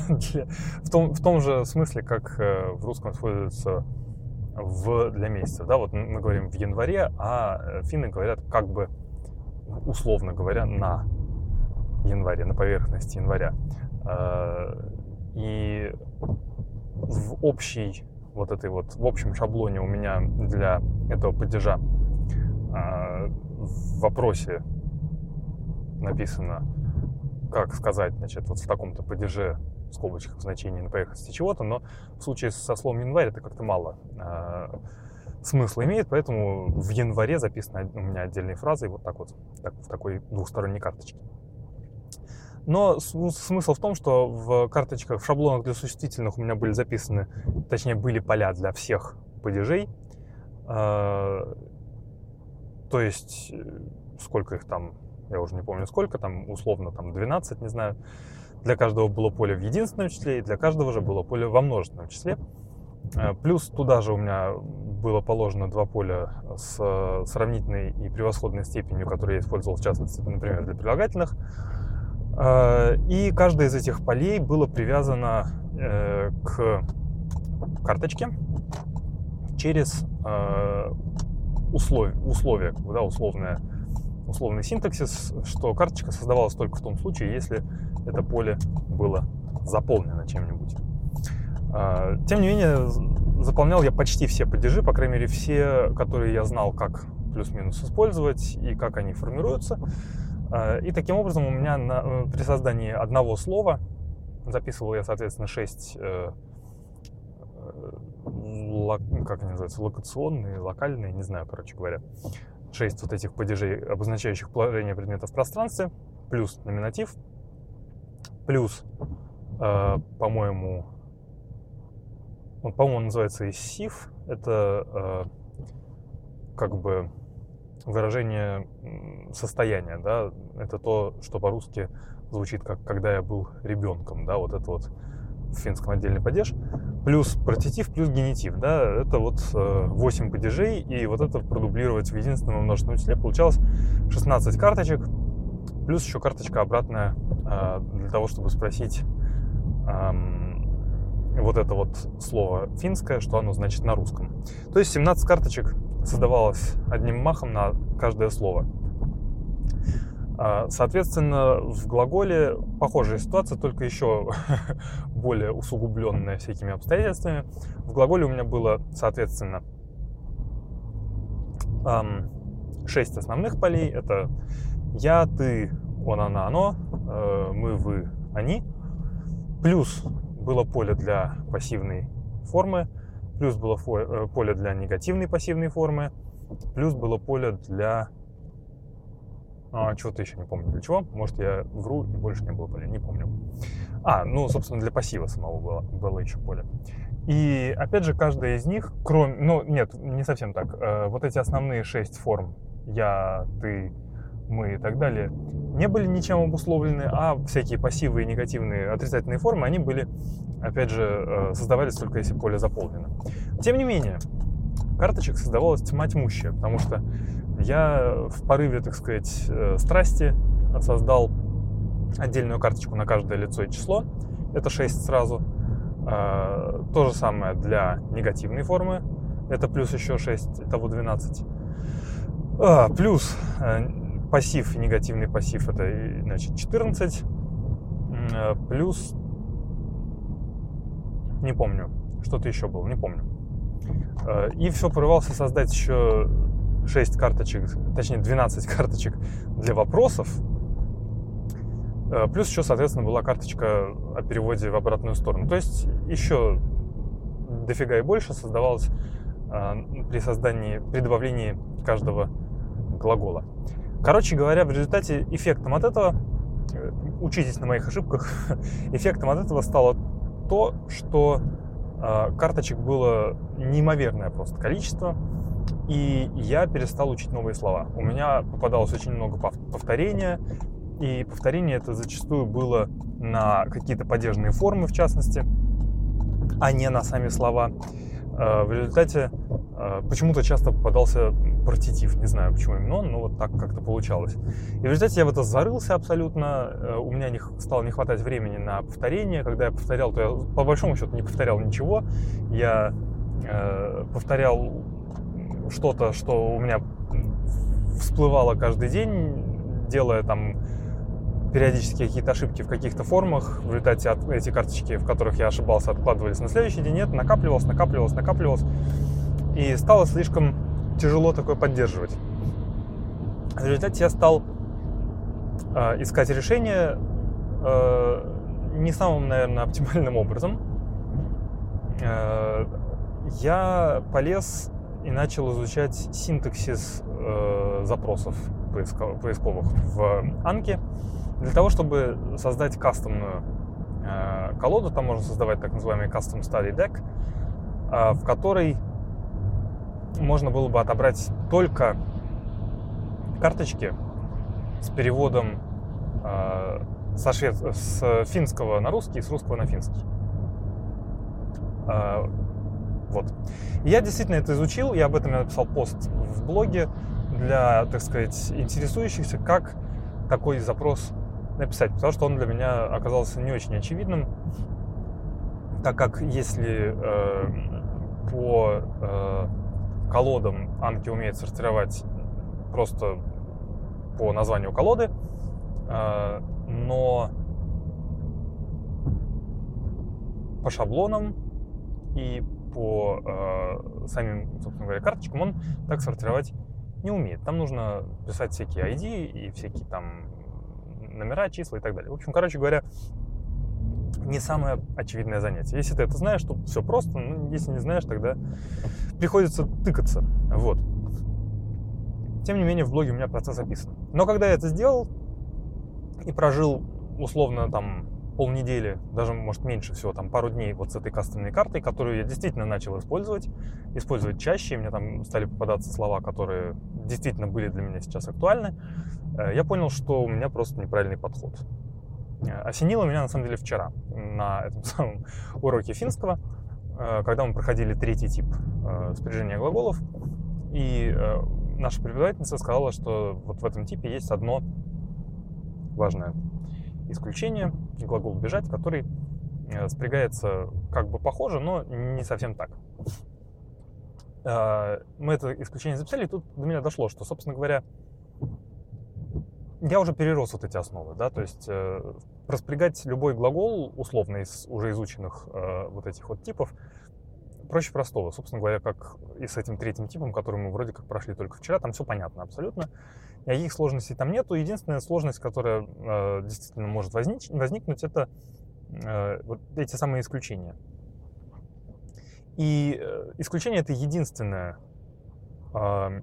в, том, в том же смысле, как э, в русском используется в, для месяца. Да, вот мы говорим в январе, а э, финны говорят как бы, условно говоря, на январе, на поверхности января. Э, и в общей вот этой вот, в общем шаблоне у меня для этого падежа э, в вопросе написано, как сказать, значит, вот в таком-то падеже в скобочках значение на поверхности чего-то, но в случае со словом январь это как-то мало э, смысла имеет, поэтому в январе записаны у меня отдельные фразы вот так вот, так, в такой двухсторонней карточке. Но смысл в том, что в карточках, в шаблонах для существительных у меня были записаны, точнее, были поля для всех падежей. Э, то есть, э, сколько их там, я уже не помню сколько, там условно там 12, не знаю. Для каждого было поле в единственном числе, и для каждого же было поле во множественном числе. Э, плюс туда же у меня было положено два поля с сравнительной и превосходной степенью, которые я использовал, в частности, например, для прилагательных. Э, и каждое из этих полей было привязано э, к карточке через условие, условие да, условное условный синтаксис, что карточка создавалась только в том случае, если это поле было заполнено чем-нибудь. Тем не менее, заполнял я почти все падежи, по крайней мере, все, которые я знал, как плюс-минус использовать и как они формируются. А, и таким образом у меня на, э, при создании одного слова записывал я, соответственно, 6 э, э, как они называются, локационные, локальные, не знаю, короче говоря, 6 вот этих падежей, обозначающих положение предмета в пространстве, плюс номинатив, плюс, э, по-моему, он, по-моему, называется иссив. Это э, как бы выражение состояния, да, это то, что по-русски звучит как «когда я был ребенком», да, вот это вот в финском отдельный падеж, плюс партитив, плюс генитив, да, это вот э, 8 падежей, и вот это продублировать в единственном множественном числе получалось 16 карточек, плюс еще карточка обратная э, для того, чтобы спросить э, вот это вот слово финское, что оно значит на русском. То есть 17 карточек создавалось одним махом на каждое слово. А, соответственно, в глаголе похожая ситуация, только еще более усугубленная всякими обстоятельствами. В глаголе у меня было, соответственно, шесть основных полей. Это я, ты, он, она, оно, э, мы, вы, они. Плюс было поле для пассивной формы, плюс было э, поле для негативной пассивной формы, плюс было поле для а, чего-то еще не помню для чего. Может, я вру и больше не было поля, не помню. А, ну, собственно, для пассива самого было, было еще поле. И, опять же, каждая из них, кроме... Ну, нет, не совсем так. Э, вот эти основные шесть форм «я», «ты», «мы» и так далее не были ничем обусловлены, а всякие пассивы и негативные отрицательные формы, они были, опять же, э, создавались только если поле заполнено. Тем не менее, карточек создавалась тьма тьмущая, потому что я в порыве, так сказать, э, страсти создал отдельную карточку на каждое лицо и число. Это 6 сразу. А, то же самое для негативной формы. Это плюс еще 6, того 12. А, плюс э, пассив, негативный пассив, это значит 14. Э, плюс, не помню, что-то еще было, не помню. И все порывался создать еще 6 карточек, точнее 12 карточек для вопросов. Э, плюс еще, соответственно, была карточка о переводе в обратную сторону. То есть еще дофига и больше создавалось э, при создании, при добавлении каждого глагола. Короче говоря, в результате эффектом от этого, э, учитесь на моих ошибках, эффектом от этого стало то, что карточек было неимоверное просто количество, и я перестал учить новые слова. У меня попадалось очень много повторения, и повторение это зачастую было на какие-то падежные формы, в частности, а не на сами слова. Э, в результате э, почему-то часто попадался партитив, не знаю почему именно он, но вот так как-то получалось. И в результате я в это зарылся абсолютно, э, у меня не, стало не хватать времени на повторение, когда я повторял, то я по большому счету не повторял ничего, я повторял что-то, что у меня всплывало каждый день, делая там периодически какие-то ошибки в каких-то формах. В результате от, эти карточки, в которых я ошибался, откладывались на следующий день. Нет, накапливалось, накапливалось, накапливалось. И стало слишком тяжело такое поддерживать. В результате я стал э, искать решение э, не самым, наверное, оптимальным образом. Э, я полез и начал изучать синтаксис э, запросов поисковых в Анке для того, чтобы создать кастомную э, колоду. Там можно создавать так называемый Custom Study Deck, э, в которой можно было бы отобрать только карточки с переводом э, со швед... с финского на русский и с русского на финский. Э, вот. Я действительно это изучил, я об этом написал пост в блоге для, так сказать, интересующихся, как такой запрос написать, потому что он для меня оказался не очень очевидным, так как если э, по э, колодам Анки умеет сортировать просто по названию колоды, э, но по шаблонам и по э, самим, собственно говоря, карточкам он так сортировать не умеет. Там нужно писать всякие ID и всякие там номера, числа и так далее. В общем, короче говоря, не самое очевидное занятие. Если ты это знаешь, то все просто. Ну, если не знаешь, тогда приходится тыкаться. Вот. Тем не менее, в блоге у меня процесс описан. Но когда я это сделал и прожил условно там полнедели, даже, может, меньше всего, там, пару дней вот с этой кастомной картой, которую я действительно начал использовать, использовать чаще, мне там стали попадаться слова, которые действительно были для меня сейчас актуальны, э, я понял, что у меня просто неправильный подход. Э, осенило меня, на самом деле, вчера на этом самом уроке финского, э, когда мы проходили третий тип спряжения глаголов, и наша преподавательница сказала, что вот в этом типе есть одно важное исключение, глагол бежать, который э, спрягается как бы похоже, но не совсем так. Э, мы это исключение записали, и тут до меня дошло, что, собственно говоря, я уже перерос вот эти основы, да, то есть э, распрягать любой глагол, условно, из уже изученных э, вот этих вот типов, проще простого. Собственно говоря, как и с этим третьим типом, который мы вроде как прошли только вчера, там все понятно абсолютно. Никаких сложностей там нету. Единственная сложность, которая э, действительно может возник, возникнуть, это э, вот эти самые исключения. И э, исключение это единственная э,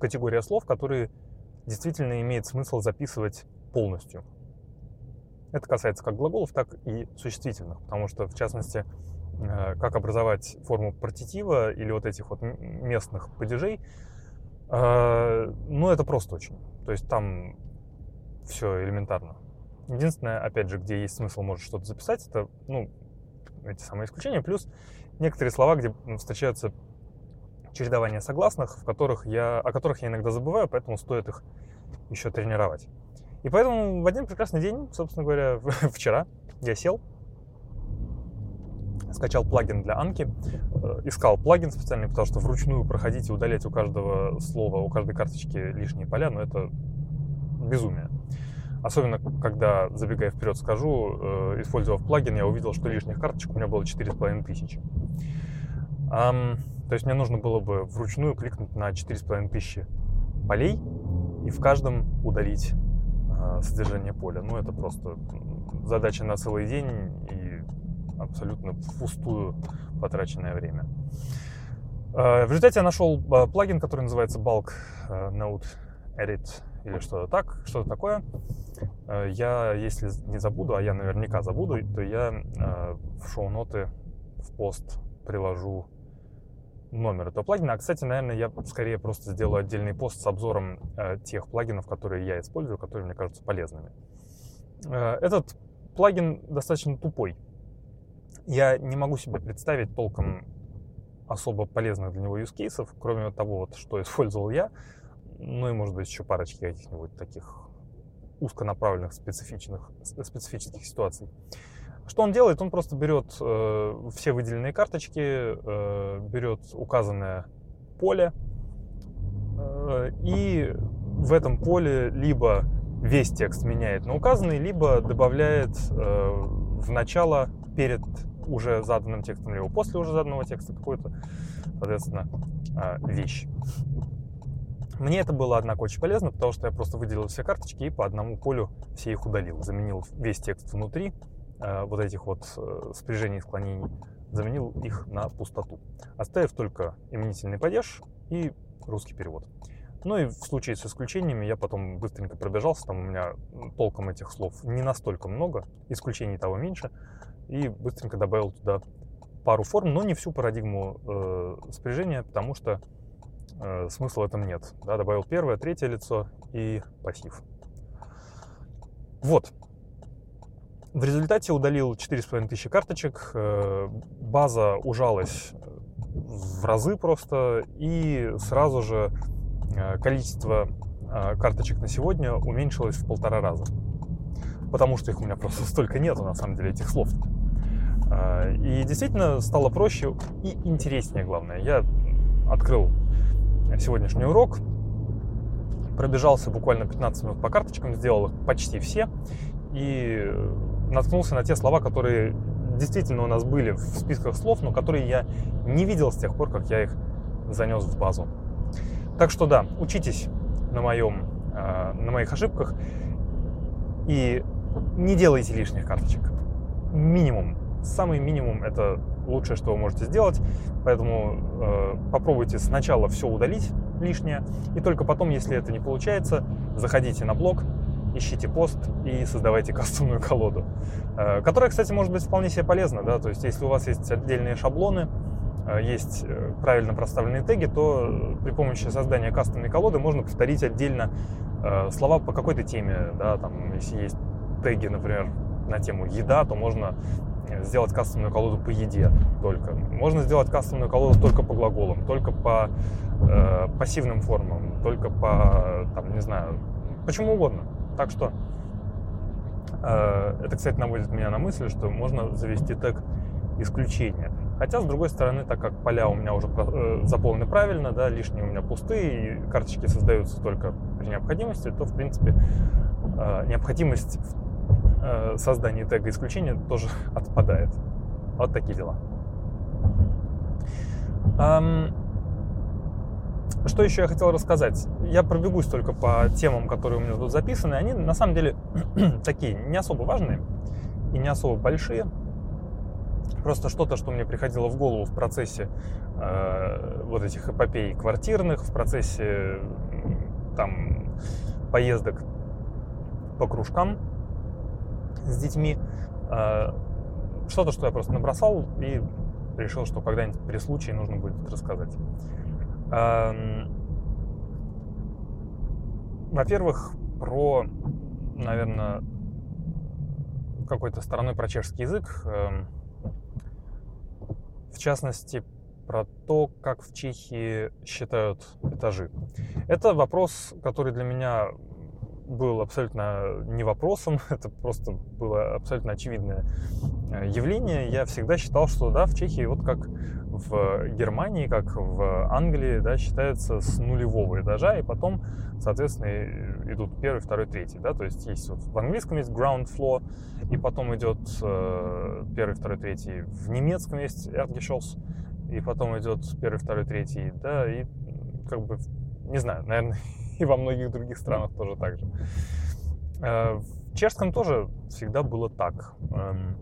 категория слов, которые действительно имеет смысл записывать полностью. Это касается как глаголов, так и существительных, потому что, в частности, э, как образовать форму партитива или вот этих вот местных падежей, э, ну, это просто очень. То есть там все элементарно. Единственное, опять же, где есть смысл, может что-то записать, это, ну, эти самые исключения, плюс некоторые слова, где встречаются чередование согласных, в которых я, о которых я иногда забываю, поэтому стоит их еще тренировать. И поэтому в один прекрасный день, собственно говоря, вчера я сел, скачал плагин для Анки, э, искал плагин специальный, потому что вручную проходить и удалять у каждого слова, у каждой карточки лишние поля, но ну, это безумие. Особенно, когда, забегая вперед, скажу, э, использовав плагин, я увидел, что лишних карточек у меня было 4,5 тысячи. То есть мне нужно было бы вручную кликнуть на 4,5 тысячи полей и в каждом удалить содержание поля. Ну, это просто задача на целый день и абсолютно впустую потраченное время. Э, в результате я нашел э, плагин, который называется Bulk Node Edit или что-то так, что-то такое. Я, если не забуду, а я наверняка забуду, то я в шоу-ноты, в пост приложу номер этого плагина. А, кстати, наверное, я скорее просто сделаю отдельный пост с обзором э, тех плагинов, которые я использую, которые мне кажутся полезными. Э, этот плагин достаточно тупой. Я не могу себе представить толком особо полезных для него use cases, кроме того, вот, что использовал я, ну и, может быть, еще парочки каких-нибудь таких узконаправленных специфичных, специфических ситуаций. Что он делает? Он просто берет э, все выделенные карточки, э, берет указанное поле э, и в этом поле либо весь текст меняет на указанный, либо добавляет э, в начало перед уже заданным текстом, либо после уже заданного текста какую-то, соответственно, э, вещь. Мне это было, однако, очень полезно, потому что я просто выделил все карточки и по одному полю все их удалил. Заменил весь текст внутри вот этих вот э, спряжений и склонений, заменил их на пустоту, оставив только именительный падеж и русский перевод. Ну и в случае с исключениями я потом быстренько пробежался, там у меня толком этих слов не настолько много, исключений того меньше, и быстренько добавил туда пару форм, но не всю парадигму э, спряжения, потому что э, смысла в этом нет. Да, добавил первое, третье лицо и пассив. Вот, в результате удалил 4,5 тысячи карточек, э, база ужалась в разы просто, и сразу же э, количество э, карточек на сегодня уменьшилось в полтора раза. Потому что их у меня просто столько нету, на самом деле, этих слов. И действительно стало проще и интереснее, главное. Я открыл сегодняшний урок, пробежался буквально 15 минут по карточкам, сделал их почти все. И наткнулся на те слова, которые действительно у нас были в списках слов, но которые я не видел с тех пор, как я их занес в базу. Так что да, учитесь на, моем, э, на моих ошибках и не делайте лишних карточек. Минимум. Самый минимум это лучшее, что вы можете сделать. Поэтому э, попробуйте сначала все удалить лишнее, и только потом, если это не получается, заходите на блог, ищите пост и создавайте кастомную колоду, э, которая, кстати, может быть вполне себе полезна, да, то есть если у вас есть отдельные шаблоны, э, есть э, правильно проставленные теги, то при помощи создания кастомной колоды можно повторить отдельно слова по какой-то теме, да, там, если есть теги, например, на тему еда, то можно сделать кастомную колоду по еде только. Можно сделать кастомную колоду только по глаголам, только по э, пассивным формам, только по, там, не знаю, почему угодно. Так что э, это, кстати, наводит меня на мысль, что можно завести тег исключения. Хотя, с другой стороны, так как поля у меня уже э, заполнены правильно, да, лишние у меня пустые, и карточки создаются только при необходимости, то, в принципе, э, необходимость в э, создании тега исключения тоже отпадает. Вот такие дела. Что еще я хотел рассказать? Я пробегусь только по темам, которые у меня тут записаны. Они на самом деле такие не особо важные и не особо большие. Просто что-то, что мне приходило в голову в процессе э, вот этих эпопей квартирных, в процессе там поездок по кружкам с детьми. Э, что-то, что я просто набросал и решил, что когда-нибудь при случае нужно будет рассказать. Во-первых, про, наверное, какой-то стороной про чешский язык. В частности, про то, как в Чехии считают этажи. Это вопрос, который для меня был абсолютно не вопросом, это просто было абсолютно очевидное э, явление. Я всегда считал, что да, в Чехии, вот как в Германии, как в Англии, да, считается с нулевого этажа, и потом, соответственно, идут первый, второй, третий, да, то есть есть вот в английском есть ground floor, и потом идет э, первый, второй, третий, в немецком есть Erdgeschoss, и потом идет первый, второй, третий, да, и как бы, не знаю, наверное, и во многих других странах тоже так же. Э, в чешском тоже всегда было так. Эм,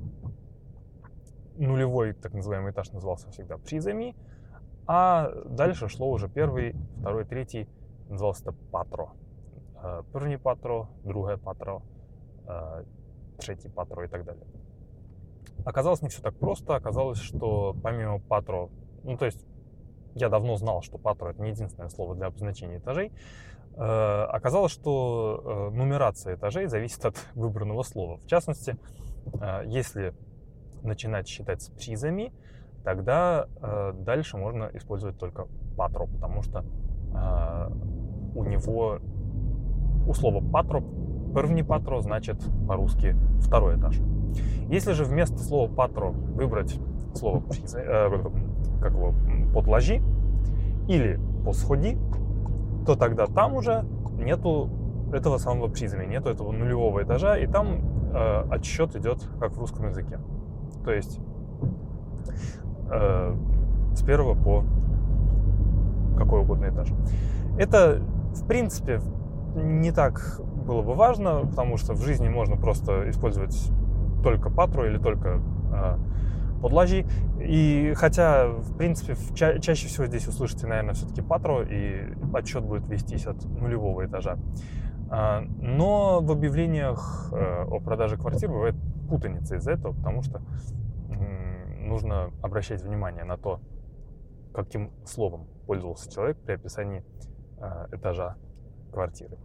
нулевой, так называемый этаж назывался всегда призами, а дальше шло уже первый, второй, третий, назывался это патро. Э, первый патро, другое патро, э, третий патро и так далее. Оказалось не все так просто. Оказалось, что помимо патро, ну то есть я давно знал, что патро это не единственное слово для обозначения этажей. Э, оказалось, что нумерация этажей зависит от выбранного слова. В частности, если начинать считать с призами, тогда э, дальше можно использовать только патро, потому что э, у него у слова патро первый патро значит по-русски второй этаж. Если же вместо слова патро выбрать слово э, как его, подложи или посходи, то тогда там уже нету этого самого призами, нету этого нулевого этажа, и там э, отсчет идет как в русском языке. То есть э, с первого по какой угодно этаж. Это, в принципе, не так было бы важно, потому что в жизни можно просто использовать только патру или только э, подложи. И хотя, в принципе, ча- чаще всего здесь услышите, наверное, все-таки патру, и отчет будет вестись от нулевого этажа. Э, но в объявлениях э, о продаже квартир бывает путаница из-за этого, потому что нужно обращать внимание на то, каким словом пользовался человек при описании э, этажа квартиры.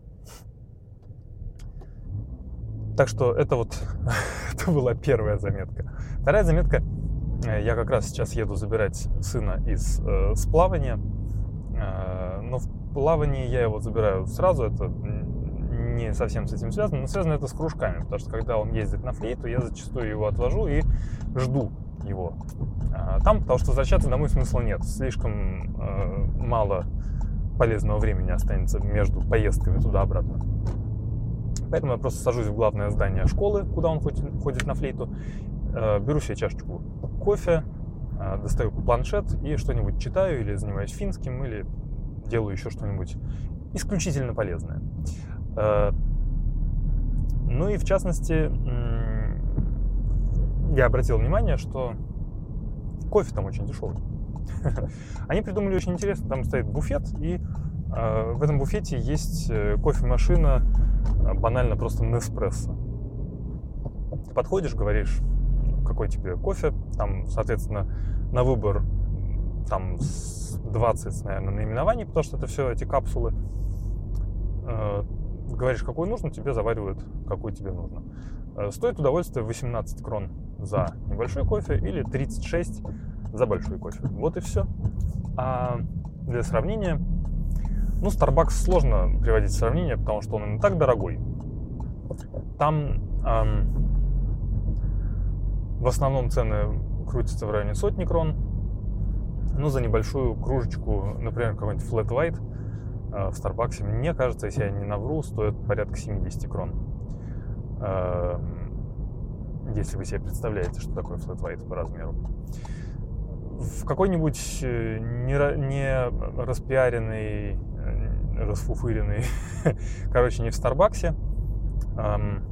Так что это вот это была первая заметка. Вторая заметка. Э, я как раз сейчас еду забирать сына из э, сплавания. Э, но в плавании я его забираю сразу. Это не совсем с этим связано, но связано это с кружками, потому что когда он ездит на флейту, я зачастую его отвожу и жду его а, там, потому что возвращаться домой смысла нет. Слишком э, мало полезного времени останется между поездками туда-обратно. Поэтому я просто сажусь в главное здание школы, куда он ходит, ходит на флейту, э, беру себе чашечку кофе, э, достаю планшет и что-нибудь читаю или занимаюсь финским, или делаю еще что-нибудь исключительно полезное. Э, ну и в частности, я обратил внимание, что кофе там очень дешевый. Они придумали очень интересно, там стоит буфет, и э, в этом буфете есть э, кофемашина, банально просто Неспрессо. Ты подходишь, говоришь, какой тебе кофе, там, соответственно, на выбор там 20, наверное, наименований, потому что это все эти капсулы говоришь, какой нужно, тебе заваривают, какой тебе нужно. Э, стоит удовольствие 18 крон за небольшой кофе или 36 за большой кофе. Вот и все. А для сравнения, ну, Starbucks сложно приводить в сравнение, потому что он и так дорогой. Там эм, в основном цены крутится в районе сотни крон. Ну, за небольшую кружечку, например, какой-нибудь Flat White в Старбаксе, мне кажется, если я не навру, стоит порядка 70 крон. Э, если вы себе представляете, что такое Flat White по размеру. В какой-нибудь э, не, не распиаренный, э, расфуфыренный, короче, не в Старбаксе, эм,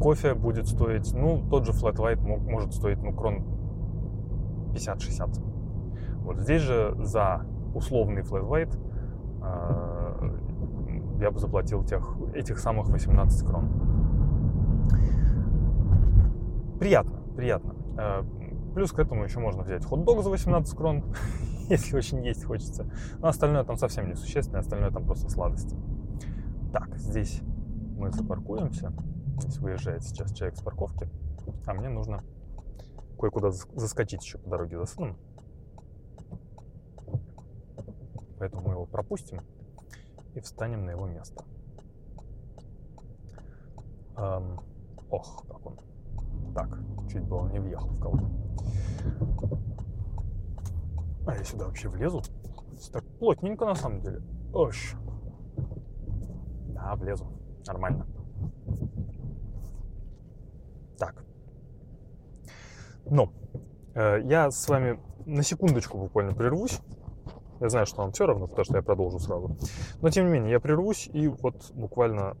кофе будет стоить, ну, тот же Flat White может стоить, ну, крон 50-60. Вот здесь же за условный Flat White э, я бы заплатил тех, этих самых 18 крон. Приятно, приятно. Э, плюс к этому еще можно взять хот-дог за 18 крон, если очень есть хочется. Но остальное там совсем не существенно, остальное там просто сладости. Так, здесь мы запаркуемся. Здесь выезжает сейчас человек с парковки, а мне нужно кое-куда заскочить еще по дороге за сыном. Поэтому мы его пропустим и встанем на его место. Эм, ох, как он. Так, чуть было не въехал в кого-то. А я сюда вообще влезу? Так плотненько на самом деле. Ош. Да, влезу. Нормально. Так. Но э, я с вами на секундочку буквально прервусь. Я знаю, что вам все равно, потому что я продолжу сразу. Но тем не менее, я прервусь и вот буквально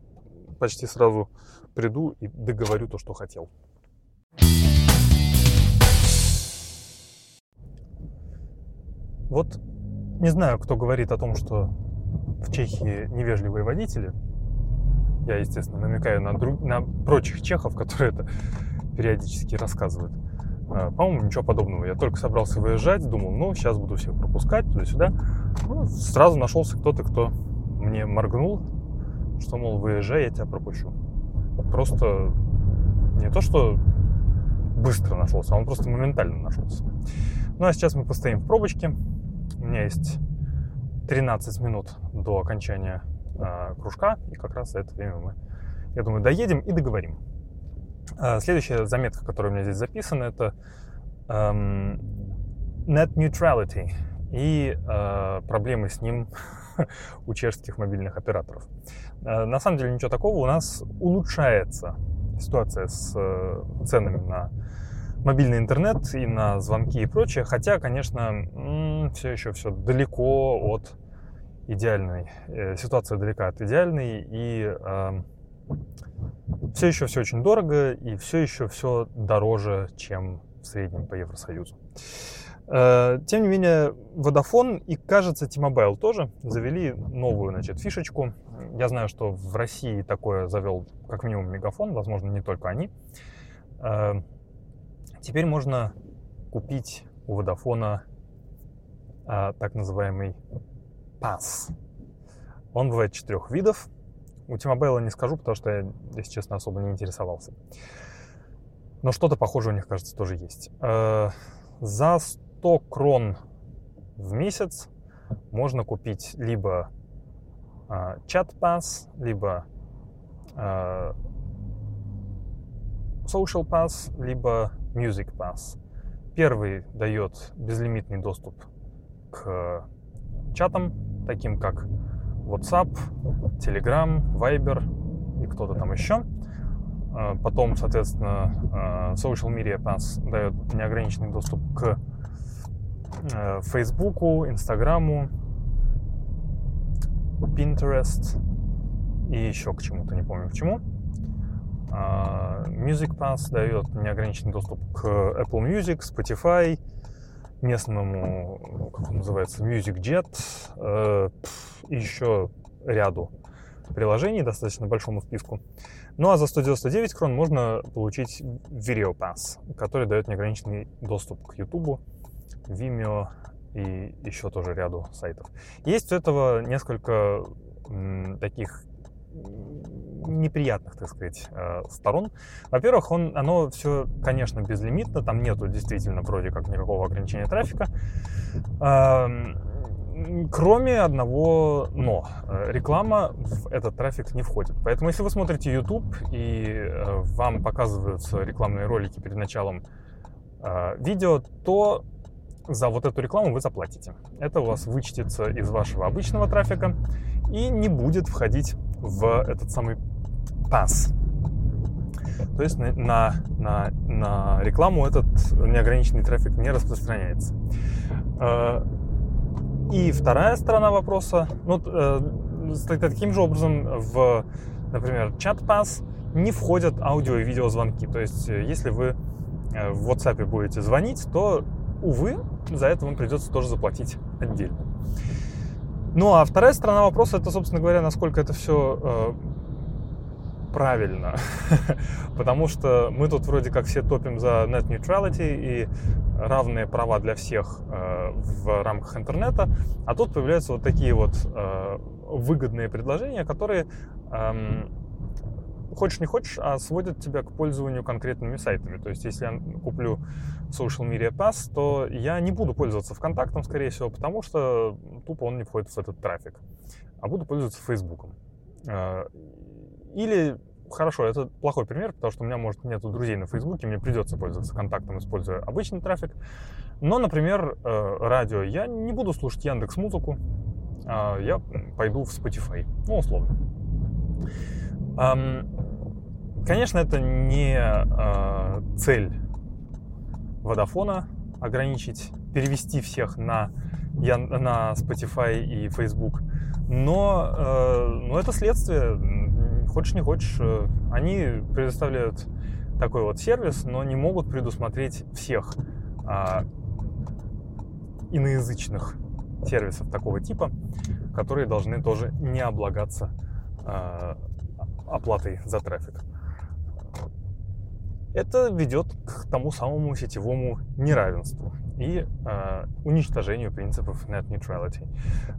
почти сразу приду и договорю то, что хотел. Вот не знаю, кто говорит о том, что в Чехии невежливые водители. Я, естественно, намекаю на, друг... на прочих чехов, которые это периодически рассказывают. А, по-моему, ничего подобного. Я только собрался выезжать, думал, ну, сейчас буду всех пропускать туда-сюда. Ну, сразу нашелся кто-то, кто мне моргнул, что, мол, выезжай, я тебя пропущу. Просто не то, что быстро нашелся, а он просто моментально нашелся. Ну, а сейчас мы постоим в пробочке. У меня есть 13 минут до окончания э, кружка, и как раз за это время мы, я думаю, доедем и договорим. Э, следующая заметка, которая у меня здесь записана, это эм, net neutrality и э, проблемы с ним у чешских мобильных операторов. Э, на самом деле ничего такого, у нас улучшается ситуация с э, ценами на мобильный интернет и на звонки и прочее, хотя, конечно, все еще все далеко от идеальной, э, ситуация далека от идеальной, и э, все еще все очень дорого, и все еще все дороже, чем в среднем по Евросоюзу. Э, тем не менее, Vodafone и, кажется, T-Mobile тоже завели новую, значит, фишечку. Я знаю, что в России такое завел как минимум Мегафон, возможно, не только они. Э, теперь можно купить у Vodafone э, так называемый Pass. Он бывает четырех видов. У T-Mobile не скажу, потому что я, если честно, особо не интересовался. Но что-то похожее у них, кажется, тоже есть. За 100 крон в месяц можно купить либо э, чат пас, либо э, social pass, либо music pass. Первый дает безлимитный доступ к чатам, таким как WhatsApp, Telegram, Viber и кто-то там еще. А, потом, соответственно, Social Media Pass дает неограниченный доступ к Э, Фейсбуку, Инстаграму, Pinterest и еще к чему-то, не помню к чему. А, Music Pass дает неограниченный доступ к Apple Music, Spotify, местному, как он называется, Music Jet э, еще ряду приложений, достаточно большому списку. Ну а за 199 крон можно получить Video Pass, который дает неограниченный доступ к YouTube, Vimeo и еще тоже ряду сайтов. Есть у этого несколько таких неприятных, так сказать, э, сторон. Во-первых, он, оно все, конечно, безлимитно, там нету действительно вроде как никакого ограничения трафика. Кроме одного но. Э, реклама в этот трафик не входит. Поэтому, если вы смотрите YouTube и э, вам показываются рекламные ролики перед началом э, видео, то за вот эту рекламу вы заплатите. Это у вас вычтется из вашего обычного трафика и не будет входить в этот самый пас. То есть на, на, на, на рекламу этот неограниченный трафик не распространяется. Э, и вторая сторона вопроса, ну, э, таким же образом в, например, чат-пас не входят аудио и видеозвонки. То есть э, если вы в WhatsApp будете звонить, то, увы, за это вам придется тоже заплатить отдельно. Ну а вторая сторона вопроса, это, собственно говоря, насколько это все правильно, потому что мы тут вроде как все топим за net neutrality и равные права для всех э, в рамках интернета, а тут появляются вот такие вот э, выгодные предложения, которые э, хочешь не хочешь, а сводят тебя к пользованию конкретными сайтами. То есть, если я куплю Social Media Pass, то я не буду пользоваться ВКонтактом, скорее всего, потому что тупо он не входит в этот трафик, а буду пользоваться Фейсбуком. Или, хорошо, это плохой пример, потому что у меня, может, нету друзей на Фейсбуке, мне придется пользоваться контактом, используя обычный трафик. Но, например, э, радио. Я не буду слушать Яндекс Музыку, а я пойду в Spotify, ну, условно. Конечно, это не э, цель Водофона ограничить, перевести всех на, на Spotify и Facebook, но, э, но это следствие хочешь не хочешь, э, они предоставляют такой вот сервис, но не могут предусмотреть всех а, иноязычных сервисов такого типа, которые должны тоже не облагаться а, оплатой за трафик. Это ведет к тому самому сетевому неравенству и э, уничтожению принципов net neutrality.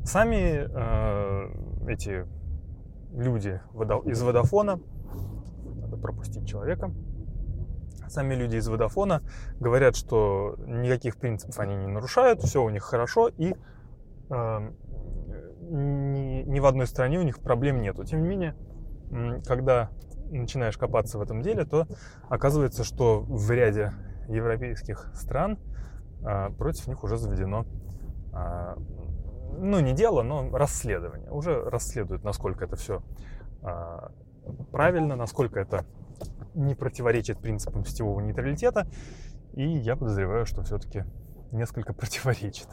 Сами э, эти люди из Водофона, надо пропустить человека, сами люди из Водофона говорят, что никаких принципов они не нарушают, все у них хорошо, и э, ни, ни в одной стране у них проблем нету. Тем не менее, когда начинаешь копаться в этом деле, то оказывается, что в ряде европейских стран э, против них уже заведено э, ну, не дело, но расследование. Уже расследуют, насколько это все а, правильно, насколько это не противоречит принципам сетевого нейтралитета. И я подозреваю, что все-таки несколько противоречит.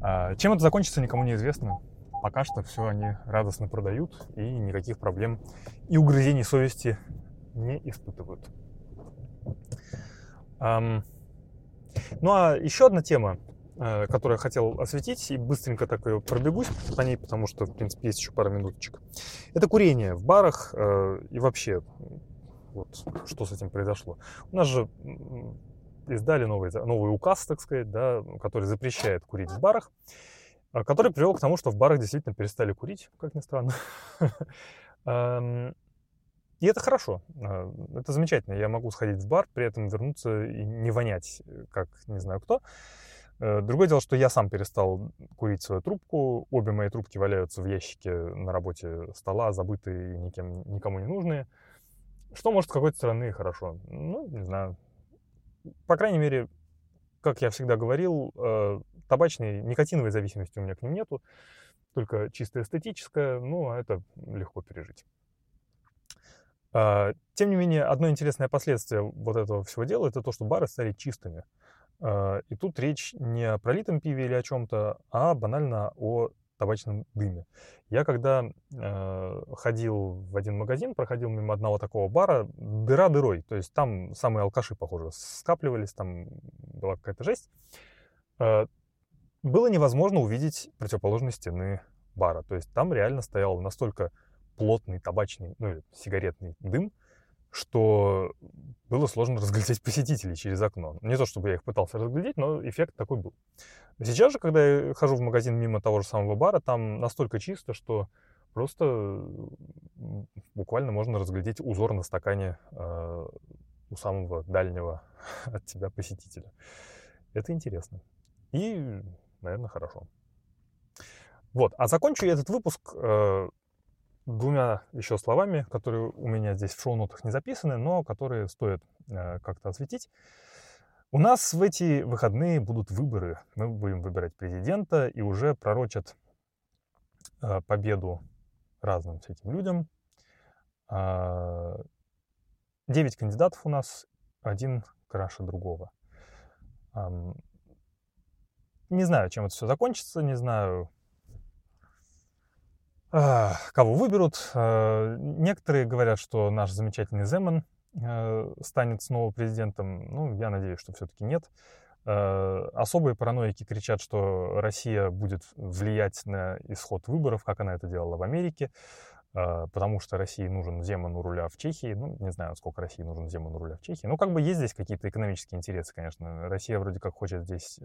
А, чем это закончится, никому не известно. Пока что все они радостно продают и никаких проблем и угрызений совести не испытывают. Ну а еще одна тема, которую я хотел осветить, и быстренько так ее пробегусь по ней, потому что, в принципе, есть еще пара минуточек. Это курение в барах э, и вообще, вот, что с этим произошло. У нас же издали новый, новый указ, так сказать, да, который запрещает курить в барах, э, который привел к тому, что в барах действительно перестали курить, как ни странно. Эм, и это хорошо, это замечательно. Я могу сходить в бар, при этом вернуться и не вонять, как не знаю кто. Э, другое дело, что я сам перестал курить свою трубку. Обе мои трубки валяются в ящике на работе стола, забытые и никем, никому не нужные. Что может с какой-то стороны хорошо? Ну, не знаю. По крайней мере, как я всегда говорил, э, табачной, никотиновой зависимости у меня к ним нету. Только чисто эстетическая, ну, а это легко пережить. А, тем не менее, одно интересное последствие вот этого всего дела, это то, что бары стали чистыми. А, и тут речь не о пролитом пиве или о чем-то, а банально о табачном дыме. Я когда э, ходил в один магазин, проходил мимо одного такого бара, дыра дырой, то есть там самые алкаши, похоже, скапливались, там была какая-то жесть. Э, было невозможно увидеть противоположной стены бара, то есть там реально стоял настолько плотный табачный, ну или сигаретный дым, что было сложно разглядеть посетителей через окно. Не то, чтобы я их пытался разглядеть, но эффект такой был. Сейчас же, когда я хожу в магазин мимо того же самого бара, там настолько чисто, что просто буквально можно разглядеть узор на стакане э, у самого дальнего от тебя посетителя. Это интересно. И, наверное, хорошо. Вот. А закончу я этот выпуск э, двумя еще словами, которые у меня здесь в шоу-нотах не записаны, но которые стоит э, как-то осветить. У нас в эти выходные будут выборы. Мы будем выбирать президента и уже пророчат э, победу разным всяким людям. Э, девять кандидатов у нас, один краше другого. Не знаю, чем это все закончится, не знаю, кого выберут. Э, некоторые говорят, что наш замечательный Земан Э, станет снова президентом, ну, я надеюсь, что все-таки нет. Э, особые параноики кричат, что Россия будет влиять на исход выборов, как она это делала в Америке, э, потому что России нужен Земан у руля в Чехии. Ну, не знаю, сколько России нужен Земан у руля в Чехии. Ну, как бы есть здесь какие-то экономические интересы, конечно. Россия вроде как хочет здесь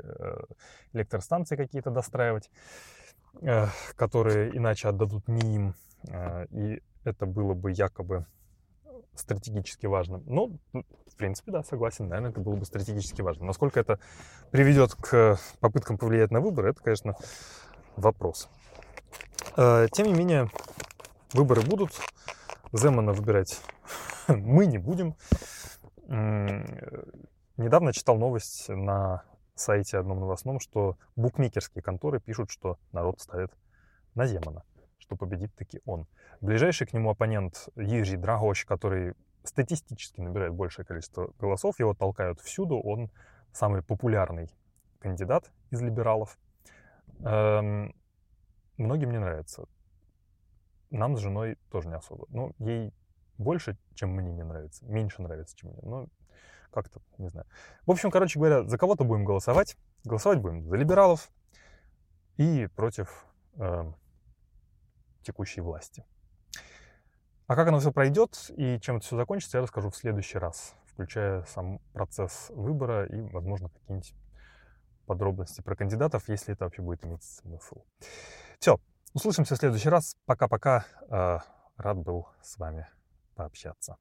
электростанции какие-то достраивать, которые иначе отдадут не им. И это было бы якобы стратегически важным. Ну, в принципе, да, согласен, наверное, это было бы стратегически важно. Насколько это приведет к попыткам повлиять на выборы, это, конечно, вопрос. Э, тем не менее, выборы будут. Земана выбирать мы не будем. Недавно читал новость на сайте одном новостном, что букмекерские конторы пишут, что народ ставит на Земана что победит таки он. Ближайший к нему оппонент Ежи Драгош, который статистически набирает большее количество голосов, его толкают всюду, он самый популярный кандидат из либералов. Эм, многим не нравится. Нам с женой тоже не особо. Ну, ей больше, чем мне не нравится. Меньше нравится, чем мне. Ну, как-то, не знаю. В общем, короче говоря, за кого-то будем голосовать. Голосовать будем за либералов и против э, текущей власти. А как оно все пройдет и чем это все закончится, я расскажу в следующий раз, включая сам процесс выбора и, возможно, какие-нибудь подробности про кандидатов, если это вообще будет иметь смысл. Все, услышимся в следующий раз. Пока-пока. Э, рад был с вами пообщаться.